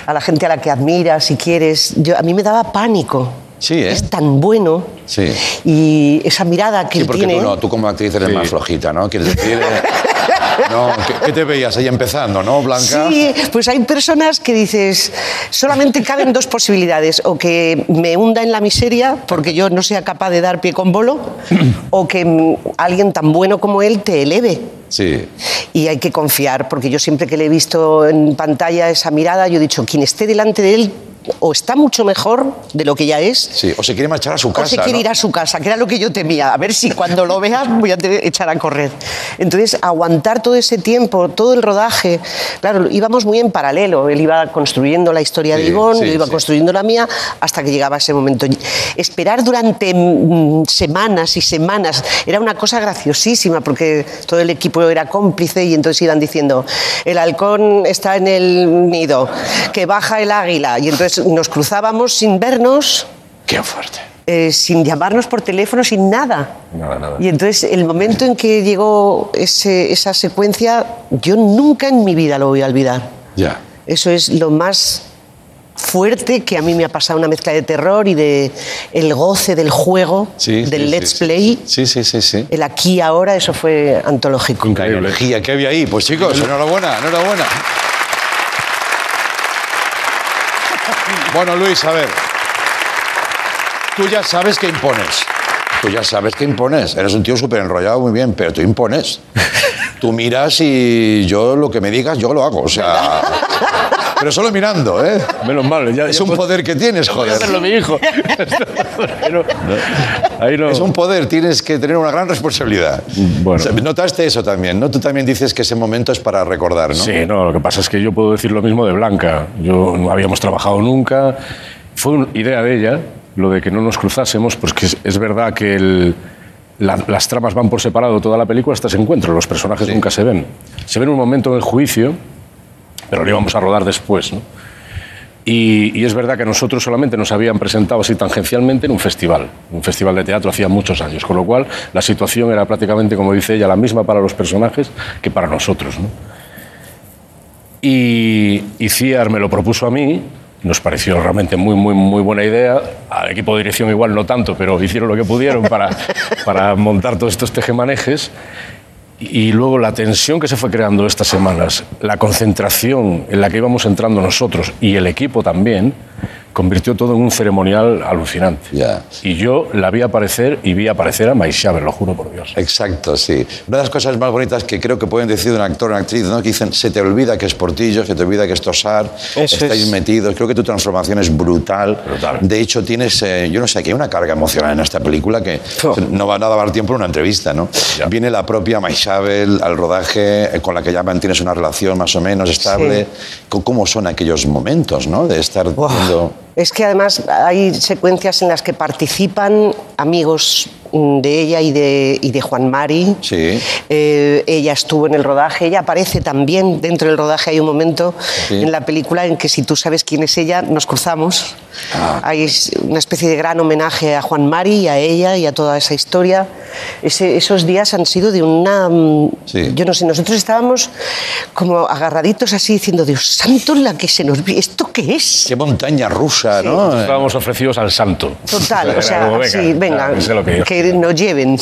a la gente a la que admiras, si quieres, yo, a mí me daba pánico. Sí, ¿eh? Es tan bueno Sí. y esa mirada que Sí, él porque tiene. tú no, tú como actriz eres más flojita, ¿no? Quieres decir... eh, <laughs> no, ¿qué, qué te veías ahí empezando, no, Blanca? Sí, pues hay personas que dices, solamente caben dos posibilidades, o que me hunda en la miseria porque yo no sea capaz de dar pie con bolo, <clears throat> o que alguien tan bueno como él te eleve. Sí. Y hay que confiar, porque yo siempre que le he visto en pantalla esa mirada, yo he dicho, quien esté delante de él o está mucho mejor de lo que ya es, Sí, o se quiere marchar a su casa, o se quiere ¿no? ir a su casa, que era lo que yo temía. A ver si cuando lo veas voy a echar a correr. Entonces, aguantar todo ese tiempo, todo el rodaje. Claro, íbamos muy en paralelo. Él iba construyendo la historia de Ivonne, sí, yo iba sí. construyendo la mía, hasta que llegaba ese momento. Esperar durante mm, semanas y semanas era una cosa graciosísima, porque todo el equipo era cómplice y entonces iban diciendo: el halcón está en el nido, que baja el águila. Y entonces nos cruzábamos sin vernos. Qué fuerte. eh, sin llamarnos por teléfono, sin nada. Nada, nada. Y entonces el momento en que llegó ese- esa secuencia, yo nunca en mi vida lo voy a olvidar. Ya. Eso es lo más fuerte que a mí me ha pasado, una mezcla de terror y de el goce del juego, Sí, del sí, let's sí, play, Sí, sí, sí, sí. el aquí ahora, eso fue antológico. La energía que había ahí. Pues chicos, enhorabuena, enhorabuena. Bueno, Luis, a ver. Tú ya sabes que impones. Tú ya sabes que impones. Eres un tío súper enrollado, muy bien, pero tú impones. Tú miras y yo lo que me digas, yo lo hago. O sea. <laughs> Pero solo mirando, ¿eh? Menos mal, ya, Es un poder que tienes, joder. hacerlo mi hijo. <laughs> Ahí no. Es un poder, tienes que tener una gran responsabilidad. Bueno. Notaste eso también, ¿no? Tú también dices que ese momento es para recordar, ¿no? Sí, no, lo que pasa es que yo puedo decir lo mismo de Blanca. Yo no habíamos trabajado nunca. Fue una idea de ella, lo de que no nos cruzásemos, pues que es, es verdad que el- la- las tramas van por separado toda la película hasta ese encuentro. Los personajes nunca se ven. Se ven un momento en el juicio, pero lo íbamos a rodar después, ¿no? Y, y es verdad que nosotros solamente nos habían presentado así tangencialmente en un festival, un festival de teatro hacía muchos años, con lo cual la situación era prácticamente, como dice ella, la misma para los personajes que para nosotros. ¿no? Y, y Ciar me lo propuso a mí, nos pareció realmente muy, muy, muy buena idea. Al equipo de dirección igual no tanto, pero hicieron lo que pudieron para, <laughs> para montar todos estos tejemanejes. Y luego la tensión que se fue creando estas semanas, la concentración en la que íbamos entrando nosotros y el equipo también, convirtió todo en un ceremonial alucinante. Y yo la vi aparecer y vi aparecer a Maixabe, lo juro por Dios. Exacto, sí. Una de las cosas más bonitas que creo que pueden decir de un actor o una actriz, ¿no? que dicen, se te olvida que es Portillo, se te olvida que es Tosar, Eso estáis es. metidos. Creo que tu transformación es brutal. De hecho, tienes, eh, yo no sé, que hay una carga emocional en esta película que no va a dar tiempo en una entrevista, ¿no? Viene la propia Maisabel al rodaje, eh, con la que ya mantienes una relación más o menos estable. Co- ¿Cómo son aquellos momentos, ¿no? De estar viendo... Es que además hay secuencias en las que participan amigos de ella y de, y de Juan Mari. Sí. Eh, ella estuvo en el rodaje, ella aparece también dentro del rodaje. Hay un momento Sí. en la película en que si tú sabes quién es ella, nos cruzamos. Ah. Hay una especie de gran homenaje a Juan Mari y a ella y a toda esa historia. Ese- esos días han sido de una... mm, Yo no sé, nosotros estábamos como agarraditos así diciendo, Dios santo, la que se nos... ¿Esto qué es? Qué montaña rusa, ¿no? Estábamos ofrecidos al santo. Total, o <laughs> sea, como, sí, venga, que que nos lleven.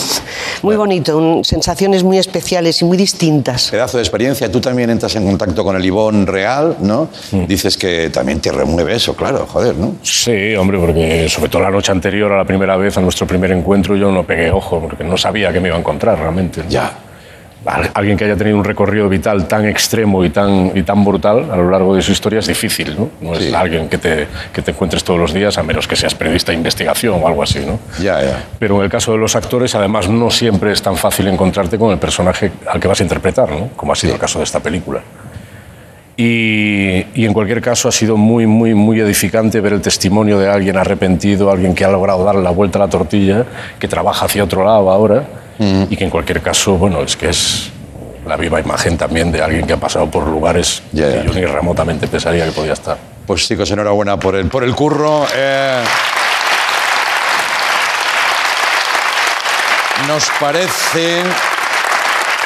Muy bonito, un- sensaciones muy especiales y muy distintas. Pedazo de experiencia. Tú también entras en contacto con el Ivón real, ¿no? Dices que también te remueve eso, claro, joder, ¿no? Sí, hombre, porque sobre todo la noche anterior a la primera vez, a nuestro primer encuentro, yo no pegué ojo, porque no sabía que me iba a encontrar realmente. Ya. Alguien que haya tenido un recorrido vital tan extremo y tan, y tan brutal a lo largo de su historia es difícil, ¿no? No es alguien que te, que te encuentres todos los días, a menos que seas periodista de investigación o algo así, ¿no? Ya, ya. Pero en el caso de los actores, además, no siempre es tan fácil encontrarte con el personaje al que vas a interpretar, ¿no? Como ha sido el caso de esta película. Y, y en cualquier caso ha sido muy, muy, muy edificante ver el testimonio de alguien arrepentido, alguien que ha logrado darle la vuelta a la tortilla, que trabaja hacia otro lado ahora y que en cualquier caso, bueno, es que es la viva imagen también de alguien que ha pasado por lugares que yo ni remotamente pensaría que podía estar. Pues chicos, enhorabuena por el, por el curro. Eh, nos parece,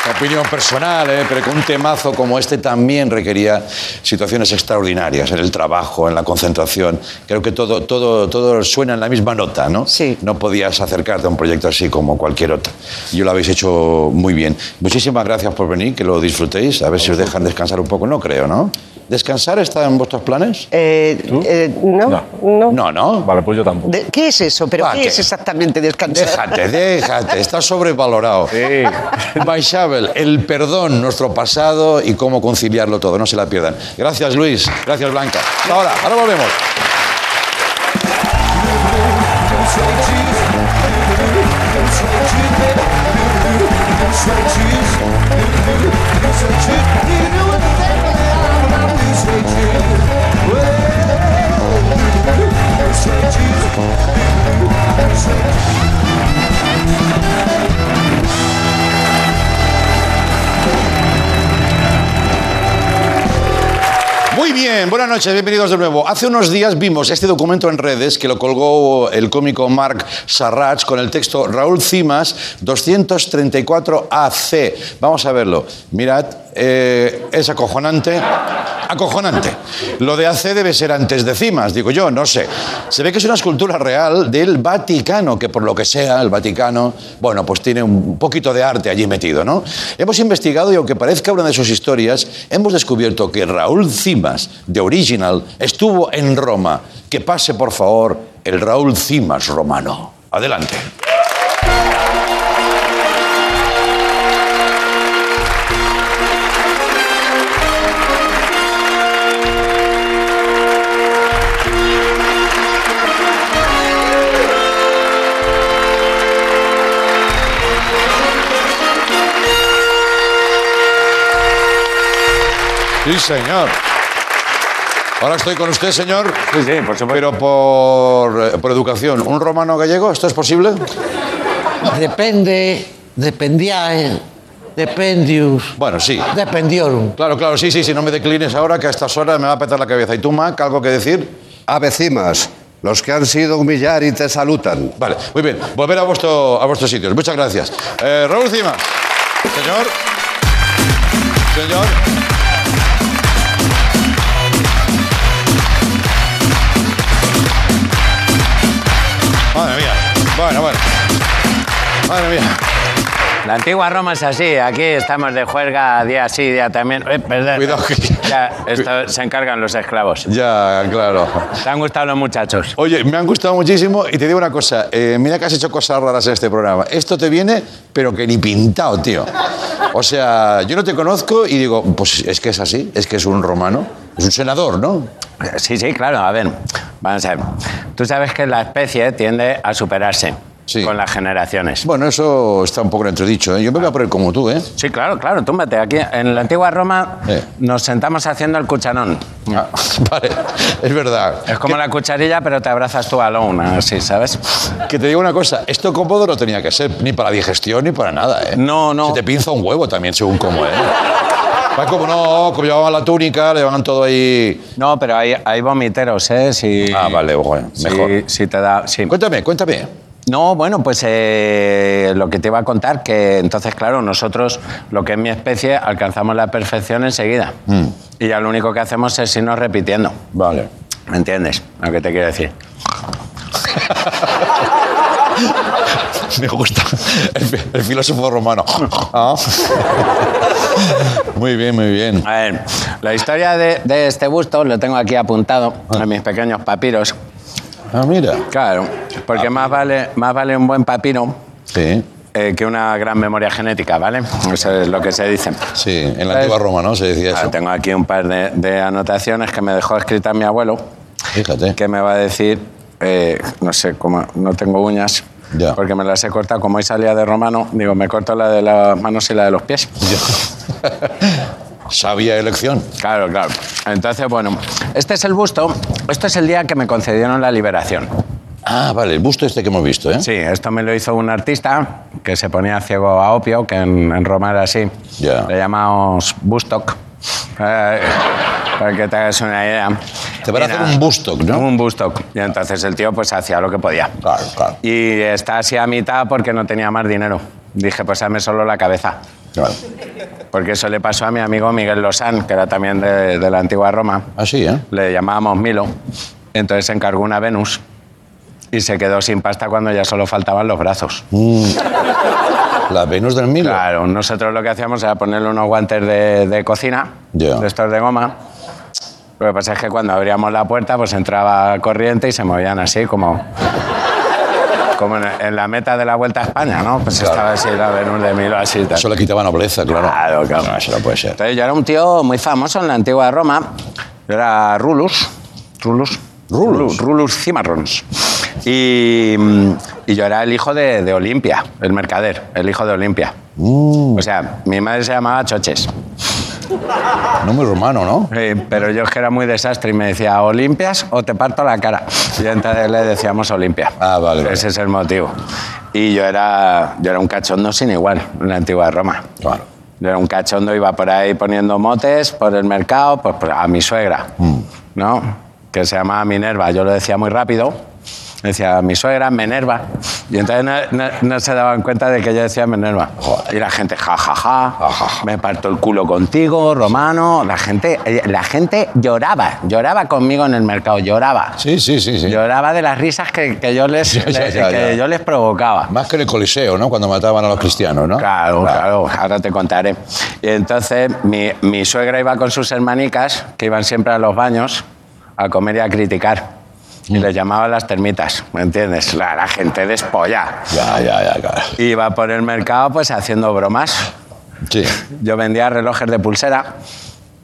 opinión personal, eh, pero que un temazo como este también requería situaciones extraordinarias en el trabajo, en la concentración. Creo que todo, todo, todo suena en la misma nota, ¿no? Sí. No podías acercarte a un proyecto así como cualquier otro. Y lo habéis hecho muy bien. Muchísimas gracias por venir, que lo disfrutéis. A ver si os dejan descansar un poco. No creo, ¿no? ¿Descansar está en vuestros planes? Eh, no, no. No, no. Vale, pues yo tampoco. De- ¿Qué es eso? ¿Pero qué ¿qué? es exactamente descansar? Déjate, déjate, está sobrevalorado. <laughs> Maishabel, el perdón, nuestro pasado y cómo conciliarlo todo, no se la pierdan. Gracias Luis, gracias Blanca. Hasta ahora, ahora volvemos. Bien, buenas noches, bienvenidos de nuevo. Hace unos días vimos este documento en redes que lo colgó el cómico Marc Sarrach con el texto Raúl Cimas 234AC. Vamos a verlo. Mirad, eh, es acojonante. Acojonante. Lo de AC debe ser antes de Cimas, digo yo, no sé. Se ve que es una escultura real del Vaticano, que por lo que sea, el Vaticano, bueno, pues tiene un poquito de arte allí metido, ¿no? Hemos investigado y aunque parezca una de sus historias, hemos descubierto que Raúl Cimas, de Original estuvo en Roma. Que pase, por favor, el Raúl Cimas romano. Adelante. Señor. Ahora estoy con usted, señor. Sí, sí, por supuesto. Pero por, eh, por educación. ¿Un romano gallego? ¿Esto es posible? Depende, dependía, eh, dependius, Bueno, sí. dependiorum. Claro, claro, sí, sí, sí, no me declines ahora que a estas horas me va a petar la cabeza. ¿Y tú, Mac, algo que decir? Avecimas, los que han sido humillar y te saludan. Vale, muy bien. Volver a vuestro, a vuestros sitios. Muchas gracias. Eh, Raúl Cima. Señor. Señor. Madre mía. La antigua Roma es así, aquí estamos de juerga día sí, día también. Eh, perdón. Cuidado que- Ya, esto se encargan los esclavos. Ya, claro. ¿Te han gustado los muchachos? Oye, me han gustado muchísimo y te digo una cosa. eh, mira que has hecho cosas raras en este programa. Esto te viene, pero que ni pintado, tío. O sea, yo no te conozco y digo, pues es que es así, es que es un romano, es un senador, ¿no? Sí, sí, claro. A ver, vamos a ver. Tú sabes que la especie tiende a superarse con las generaciones. Bueno, eso está un poco en entredicho, ¿eh? Yo me voy a poner como tú, ¿eh? Sí, claro, claro, túmbate. Aquí en la antigua Roma nos sentamos haciendo el cucharón. Ah, <laughs> vale, es verdad. Es como la cucharilla, pero te abrazas tú alone, así, ¿sabes? Que te digo una cosa, esto cómodo no tenía que ser, ni para la digestión ni para nada, ¿eh? No, no. Se te pinza un huevo también, según cómo, ¿eh? Va como no, como llevaban la túnica, le llevaban todo ahí. No, pero hay, hay vomiteros, ¿eh? Si, Ah, vale, bueno, si- mejor. Si, te da. Sí. Cuéntame, cuéntame. No, bueno, pues eh, lo que te iba a contar, que entonces, claro, nosotros, lo que es mi especie, alcanzamos la perfección enseguida. Mm. Y ya lo único que hacemos es irnos repitiendo. Vale. ¿Me entiendes? Lo que te quiero decir. <laughs> Me gusta. El, fi- el filósofo romano. <laughs> Ah. Muy bien, muy bien. A ver, la historia de, de este busto lo tengo aquí apuntado en mis pequeños papiros. Ah, mira. Claro, porque más, vale, más vale un buen papiro Sí. eh, que una gran memoria genética, ¿vale? Eso es lo que se dice. Sí, en la antigua Roma, ¿no? Se decía Ah, eso. tengo aquí un par de, de anotaciones que me dejó escrita mi abuelo, Fíjate. que me va a decir, eh, no sé, cómo no tengo uñas, Ya. porque me las he cortado, como hoy salía de romano, digo, me corto la de las manos y la de los pies. <laughs> Sabía elección. Claro, claro. Entonces, bueno, este es el busto, esto es el día que me concedieron la liberación. Ah, vale, el busto este que hemos visto, ¿eh? Sí, esto me lo hizo un artista que se ponía ciego a opio, que en, en Roma era así. Ya. Le llamamos Bustock. Eh, para que te hagas una idea. Te van a hacer un Bustock, ¿no? Un Bustock. Y entonces el tío pues hacía lo que podía. Claro, claro. Y está así a mitad porque no tenía más dinero. Dije, pues hazme solo la cabeza. Claro. Porque eso le pasó a mi amigo Miguel Lozán, que era también de, de la antigua Roma. Así, ¿eh? Le llamábamos Milo. Entonces se encargó una Venus y se quedó sin pasta cuando ya solo faltaban los brazos. Mm. La Venus del Milo. Claro, nosotros lo que hacíamos era ponerle unos guantes de, de cocina, Ya. de estos de goma. Lo que pasa es que cuando abríamos la puerta, pues entraba corriente y se movían así, como, como en, en la meta de la Vuelta a España, ¿no? Pues Claro. estaba así la Venus de Milo, así. tal. Eso le quitaba nobleza, claro. Claro, claro. No, eso no puede ser. Entonces yo era un tío muy famoso en la antigua Roma. Yo era Rulus. Rulus. Rulus. Rulus Cimarrons. Y, y yo era el hijo de, de Olimpia, el mercader, el hijo de Olimpia. Mm. O sea, mi madre se llamaba Choches. No muy romano, ¿no? Sí, pero yo es que era muy desastre y me decía, o limpias o te parto la cara. Y entonces le decíamos Olimpia. Ah, vale, vale. Ese es el motivo. Y yo era, yo era un cachondo sin igual en la antigua Roma. Claro. Yo era un cachondo, iba por ahí poniendo motes por el mercado, pues, pues, a mi suegra, Mm. ¿no? Que se llamaba Minerva. Yo lo decía muy rápido. Decía, mi suegra, Minerva. Y entonces no, no- no se daban cuenta de que yo decía Minerva. Y la gente, ja, ja, ja, me parto el culo contigo, romano. La gente, eh, la gente lloraba, lloraba conmigo en el mercado, lloraba. Sí, sí, sí, sí. Lloraba de las risas que, que yo, les, <laughs> Ya, ya, ya, que yo les provocaba. Más que en el Coliseo, ¿no? Cuando mataban a los cristianos, ¿no? Claro, claro, ahora te contaré. Y entonces mi, mi suegra iba con sus hermanicas, que iban siempre a los baños, a comer y a criticar. Y les llamaba las termitas, ¿me entiendes? La, la gente despolla. Ya, ya, ya, claro. Iba por el mercado pues haciendo bromas. Sí. Yo vendía relojes de pulsera,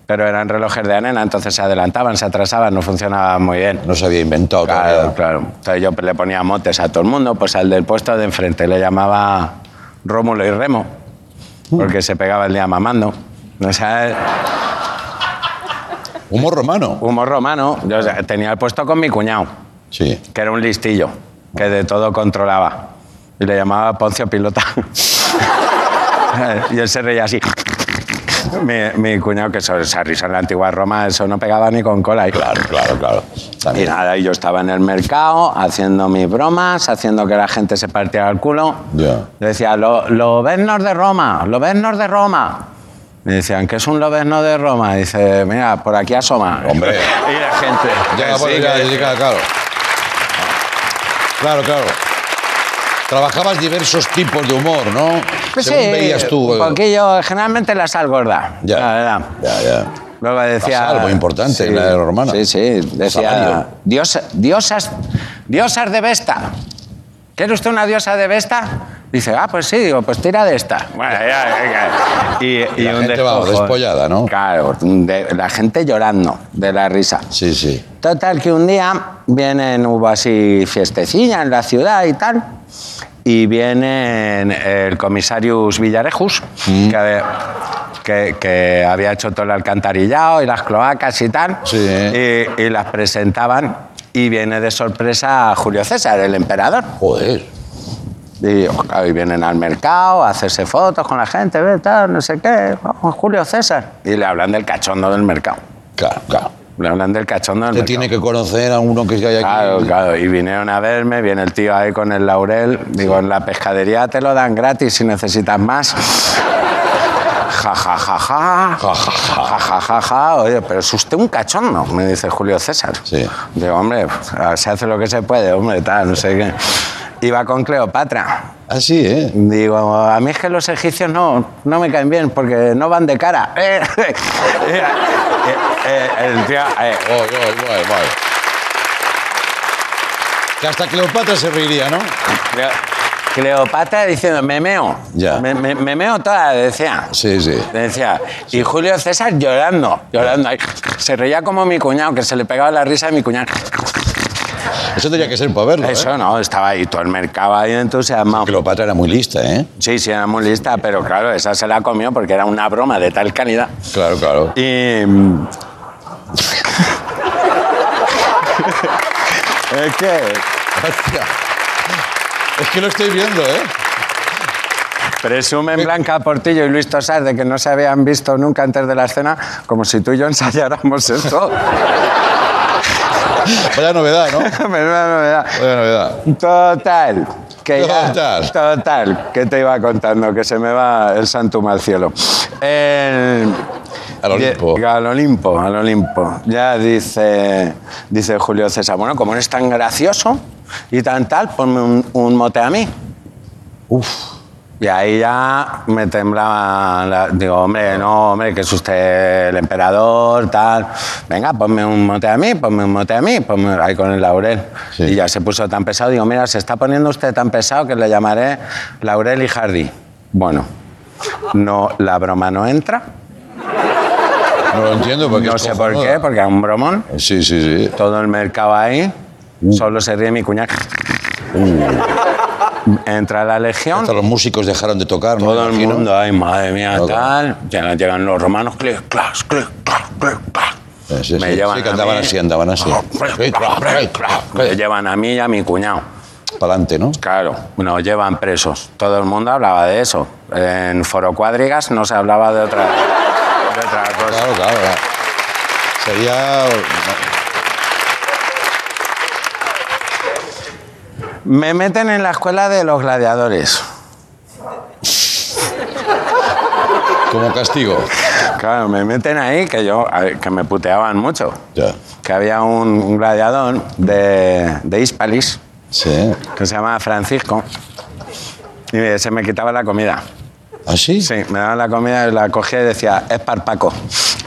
pero eran relojes de arena, entonces se adelantaban, se atrasaban, no funcionaban muy bien. No se había inventado Claro, todavía. claro. Entonces yo le ponía motes a todo el mundo, pues al del puesto de enfrente le llamaba Rómulo y Remo, porque se pegaba el día mamando. O sea, Humor romano. Humor romano. Yo tenía el puesto con mi cuñado. Sí. Que era un listillo, que de todo controlaba. Y le llamaba Poncio Pilota. <laughs> y él se reía así. Mi, mi cuñado, que eso, esa risa en la antigua Roma, eso no pegaba ni con cola. Y claro, claro, claro. Y nada, y yo estaba en el mercado haciendo mis bromas, haciendo que la gente se partiera el culo. Ya. Le decía, "Lo- lobeznos de Roma, lobeznos de Roma. Me decían, ¿qué es un lobezno de Roma? dice, mira, por aquí asoma. Hombre. <laughs> y la gente. Ya, que bueno, sí, ya, que- ya, claro. Claro, claro. Trabajabas diversos tipos de humor, ¿no? Pues Según sí, veías tú. Un eh, poquillo, generalmente la sal gorda. Ya. La verdad. Ya, ya. Luego decía. Muy importante en la romana. Sí, sí. Decía. Dios, diosas, diosas de Vesta. ¿Quiere usted una diosa de Vesta? Dice, ah, pues sí, digo, pues tira de esta. Bueno, ya, venga. Y, Y la un gente va despollada, ¿no? Claro, de- la gente llorando de la risa. Sí, sí. Total, que un día vienen, hubo así fiestecilla en la ciudad y tal, y viene el comisarius Villarejus, Mm. que, que- que había hecho todo el alcantarillado y las cloacas y tal, y, y las presentaban, y viene de sorpresa Julio César, el emperador. Joder. Y, claro, y vienen al mercado a hacerse fotos con la gente, tal, no sé qué, Julio César. Y le hablan del cachondo del mercado. Claro, claro. Le hablan del cachondo del Te mercado. tiene que conocer a uno que hay aquí. Claro, claro. Y vinieron a verme, viene el tío ahí con el laurel. Digo, en la pescadería te lo dan gratis si necesitas más. <laughs> Ja, ja, ja, ja. Ja, ja, ja, ja, ja. Oye, pero es usted un cachondo, me dice Julio César. Sí. Digo, hombre, se hace lo que se puede, hombre, tal, no sé qué. Iba con Cleopatra. Ah, sí, ¿eh? Digo, a mí es que los egipcios no, no me caen bien porque no van de cara. Eh, <laughs> eh, eh, eh, el tío, eh, Voy, voy, voy, voy. Que hasta Cleopatra se reiría, ¿no? Cleo- Cleopatra diciendo, me meo. Ya. Me, me- me meo toda, decía. Sí, sí. Decía. Y Julio César llorando, llorando. Se reía como mi cuñado, que se le pegaba la risa a mi cuñado. Eso tenía que ser para verlo. ¿eh? Eso no, estaba ahí todo el mercado ahí entusiasmado. Cleopatra era muy lista, ¿eh? Sí, sí, era muy lista, pero claro, esa se la comió porque era una broma de tal calidad. Claro, claro. Y. <laughs> es que. Hostia. Es que lo estoy viendo, ¿eh? Presumen Blanca Portillo y Luis Tosar de que no se habían visto nunca antes de la escena, como si tú y yo ensayáramos esto. <laughs> Vaya novedad, ¿no? <laughs> Menuda novedad. Vaya novedad. Total. Que ya- Total. total. ¿Qué te iba contando? Que se me va el santum al cielo. El- Al Olimpo. Ye- Al Olimpo, al Olimpo. Ya dice, dice Julio César, bueno, como eres tan gracioso y tan tal, ponme un, un mote a mí. Uf. Y ahí ya me temblaba, la- digo, hombre, no, hombre, que es usted el emperador, tal. Venga, ponme un mote a mí, ponme un mote a mí, ponme ahí con el laurel. Y ya se puso tan pesado, digo, mira, se está poniendo usted tan pesado que le llamaré Laurel y Hardy. Bueno, no, la broma no entra. No lo entiendo porque No sé por qué, porque es un bromón. Sí, sí, sí. Todo el mercado ahí, solo se ríe mi cuñada. Entra la legión. Hasta los músicos dejaron de tocar, ¿no? Todo el mundo, ay, madre mía, tal. Llegan, llegan los romanos, clic, clac, clic, clac, clic, clac. Eh, sí, Me sí, llevan sí, que a andaban mí. así, andaban así. Clac. Me llevan a mí y a mi cuñado. Para adelante, ¿no? Claro, nos llevan presos. Todo el mundo hablaba de eso. En Foro Cuadrigas no se hablaba de otra, de otra cosa. Claro, claro. claro. Sería. Me meten en la escuela de los gladiadores. Como castigo. Claro, me meten ahí que yo, que me puteaban mucho. Ya. Que había un, un gladiador de, de Hispalis Sí. que se llamaba Francisco y se me quitaba la comida. ¿Ah, sí? Sí, me daban la comida y la cogía y decía, es parpaco.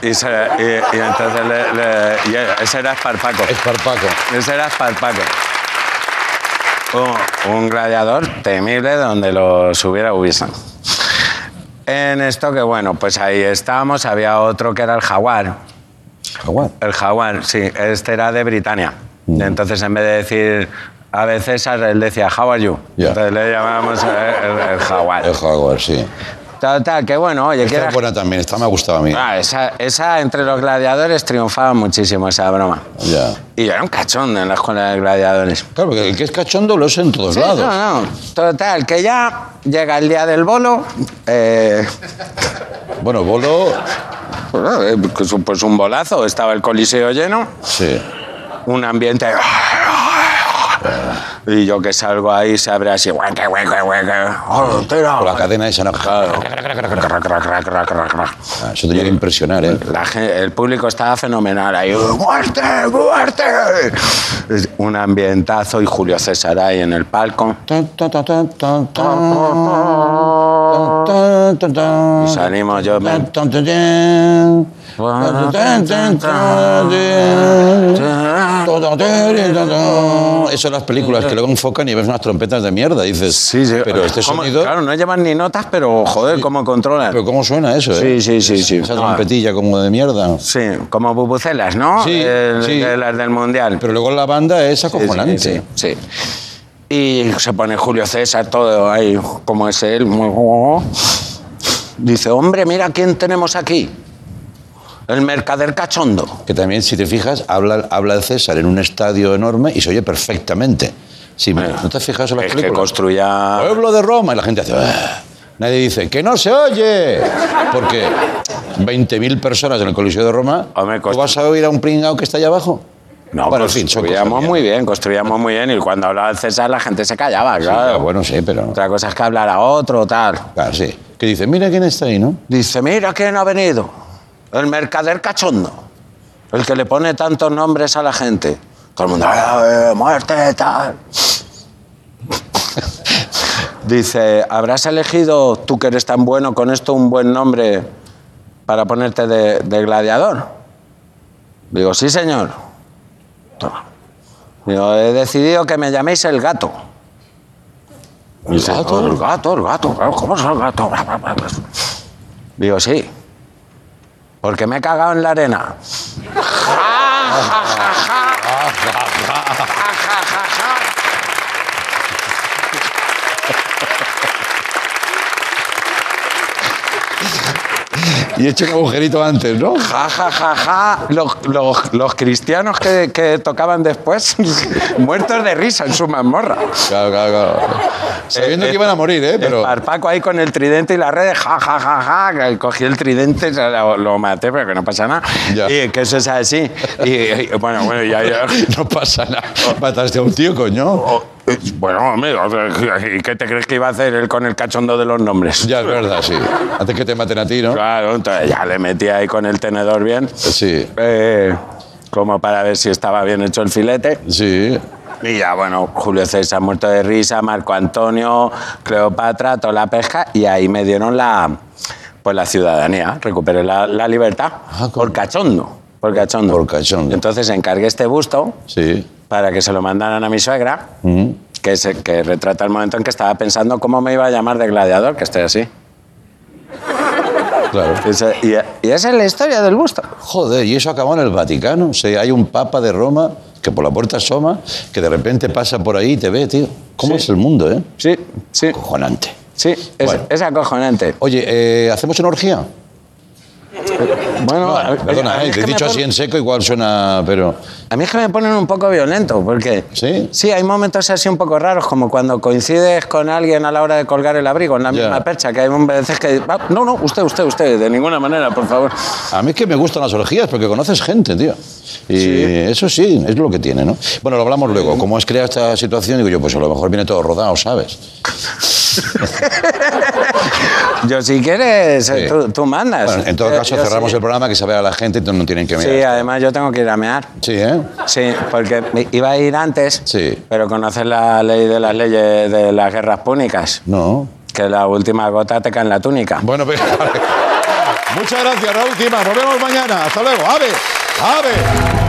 Y, se- y- y entonces le- le- y ese era esparpaco. Esparpaco. Ese era esparpaco. Un, un gladiador temible donde los hubiera hubiesen. En esto que bueno, pues ahí estábamos, había otro que era el jaguar. ¿Jaguar? El jaguar, sí, este era de Britania. Mm. Entonces en vez de decir a veces él decía, how are you? Entonces le llamábamos el, el- el jaguar. El jaguar, sí. Total, que bueno, oye, que Esta era- es buena también, esta me ha gustado a mí. Ah, esa, esa entre los gladiadores triunfaba muchísimo esa broma. Ya. Y yo era un cachondo en la escuela de gladiadores. Claro, porque el que es cachondo lo es en todos Sí, lados. no, no. Total, que ya llega el día del bolo. eh, Bueno, bolo. bueno, eh, pues, pues un bolazo, estaba el coliseo lleno, Sí. un ambiente. Y yo que salgo ahí se abre así. hueque, hueque, hueque. Oh, tira. Con la cadena esa, ¿no? Ah, eso tenía que impresionar, ¿eh? La el público estaba fenomenal ahí. ¡Muerte! ¡Muerte! Un ambientazo y Julio César ahí en el palco. Y salimos yo. me- Eso son las películas que luego enfocan y ves unas trompetas de mierda. Dices, Sí, sí. pero este sonido. Claro, no llevan ni notas, pero joder, cómo controlan. Pero ¿cómo suena eso, eh? Sí, sí, sí, sí. Esa No, trompetilla como de mierda. Sí, como bubucelas, ¿no? Sí, El- sí. de las del Mundial. Pero luego la banda es acojonante. Sí, sí, sí. Y se pone Julio César, todo ahí, como es él. Dice, hombre, mira quién tenemos aquí. El mercader cachondo. Que también, si te fijas, habla, habla el César en un estadio enorme y se oye perfectamente. Sí, ¿No te has fijado en las Es que películas? construya... Pueblo de Roma. Y la gente hace... "Ah". Nadie dice, que no se oye. Porque 20.000 personas en el Coliseo de Roma, ¿tú vas a oír a un pringao que está allá abajo? No, bueno, en fin, son construíamos muy bien, construíamos muy bien. Y cuando hablaba el César, la gente se callaba, claro. bueno, sí, pero... Otra cosa es que hablara otro, tal. Claro, sí. Que dice, mira quién está ahí, ¿no? Dice, mira quién ha venido. El mercader cachondo. El que le pone tantos nombres a la gente. Todo el mundo, "Eh, muerte, tal. <laughs> Dice, ¿habrás elegido, tú que eres tan bueno con esto, un buen nombre para ponerte de, gladiador? Digo, sí, señor. Toma. Digo, he decidido que me llaméis el gato. ¿El Dice, gato? "Oh, el gato, el gato. ¿Cómo es el gato? Digo, sí. Porque me he cagado en la arena. Y he hecho un agujerito antes, ¿no? Ja, ja, ja, ja. Los, los- los cristianos que, que tocaban después, <laughs> muertos de risa en su mazmorra. Claro, claro, claro. Sabiendo que iban a morir, ¿eh? Pero... El Parpaco ahí con el tridente y la red, ja, ja, ja, ja. Cogí el tridente, lo, lo maté, pero que no pasa nada. Y que eso es así. Y, y, bueno, bueno, ya, ya. <laughs> No pasa nada. Mataste a un tío, coño. Bueno, hombre, o sea, ¿y qué te crees que iba a hacer él con el cachondo de los nombres? Ya es verdad, sí. Antes que te maten a ti, ¿no? Claro, entonces ya le metí ahí con el tenedor bien. Sí. Eh, como para ver si estaba bien hecho el filete. Sí. Y ya, bueno, Julio César muerto de risa, Marco Antonio, Cleopatra, toda la pesca, y ahí me dieron la, pues la ciudadanía, recuperé la, la libertad por cachondo. Por cachondo. Por cachondo. Entonces encargué este busto Sí. para que se lo mandaran a mi suegra, Ujú. que, es, el- que retrata el momento en que estaba pensando cómo me iba a llamar de gladiador, que estoy así. Claro. Y, y esa es la historia del busto. Joder, y eso acabó en el Vaticano. O sea, hay un papa de Roma que por la puerta asoma, que de repente pasa por ahí y te ve, tío. ¿Cómo es el mundo, eh? Sí, sí. Acojonante. Sí, es, Bueno. es acojonante. Oye, eh, ¿hacemos una orgía? <laughs> Bueno, No, perdona, eh, es te he que dicho así en seco, igual suena, pero... A mí es que me ponen un poco violento, porque ¿Sí? sí, hay momentos así un poco raros, como cuando coincides con alguien a la hora de colgar el abrigo en la misma percha, que hay veces que... ah, no, no, usted, usted, usted, de ninguna manera, por favor. A mí es que me gustan las orgías porque conoces gente, tío. Y eso sí, es lo que tiene, ¿no? Bueno, lo hablamos luego. ¿Cómo es crear esta situación? Digo yo, pues a lo mejor viene todo rodado, ¿sabes? <laughs> Yo, si quieres, Sí. tú, tú mandas. Bueno, en todo Eh, caso, yo cerramos sí. el programa que se vea la gente, entonces no tienen que Sí, mirar. además yo tengo que ir a mear. Sí, ¿eh? Sí, porque iba a ir antes, Sí. pero conoces la ley de las leyes de las guerras púnicas, No. que la última gota te cae en la túnica. Bueno, pues, <laughs> vale. Muchas gracias, Raúl Cima. Nos vemos mañana. Hasta luego. ¡Ave! ¡Ave!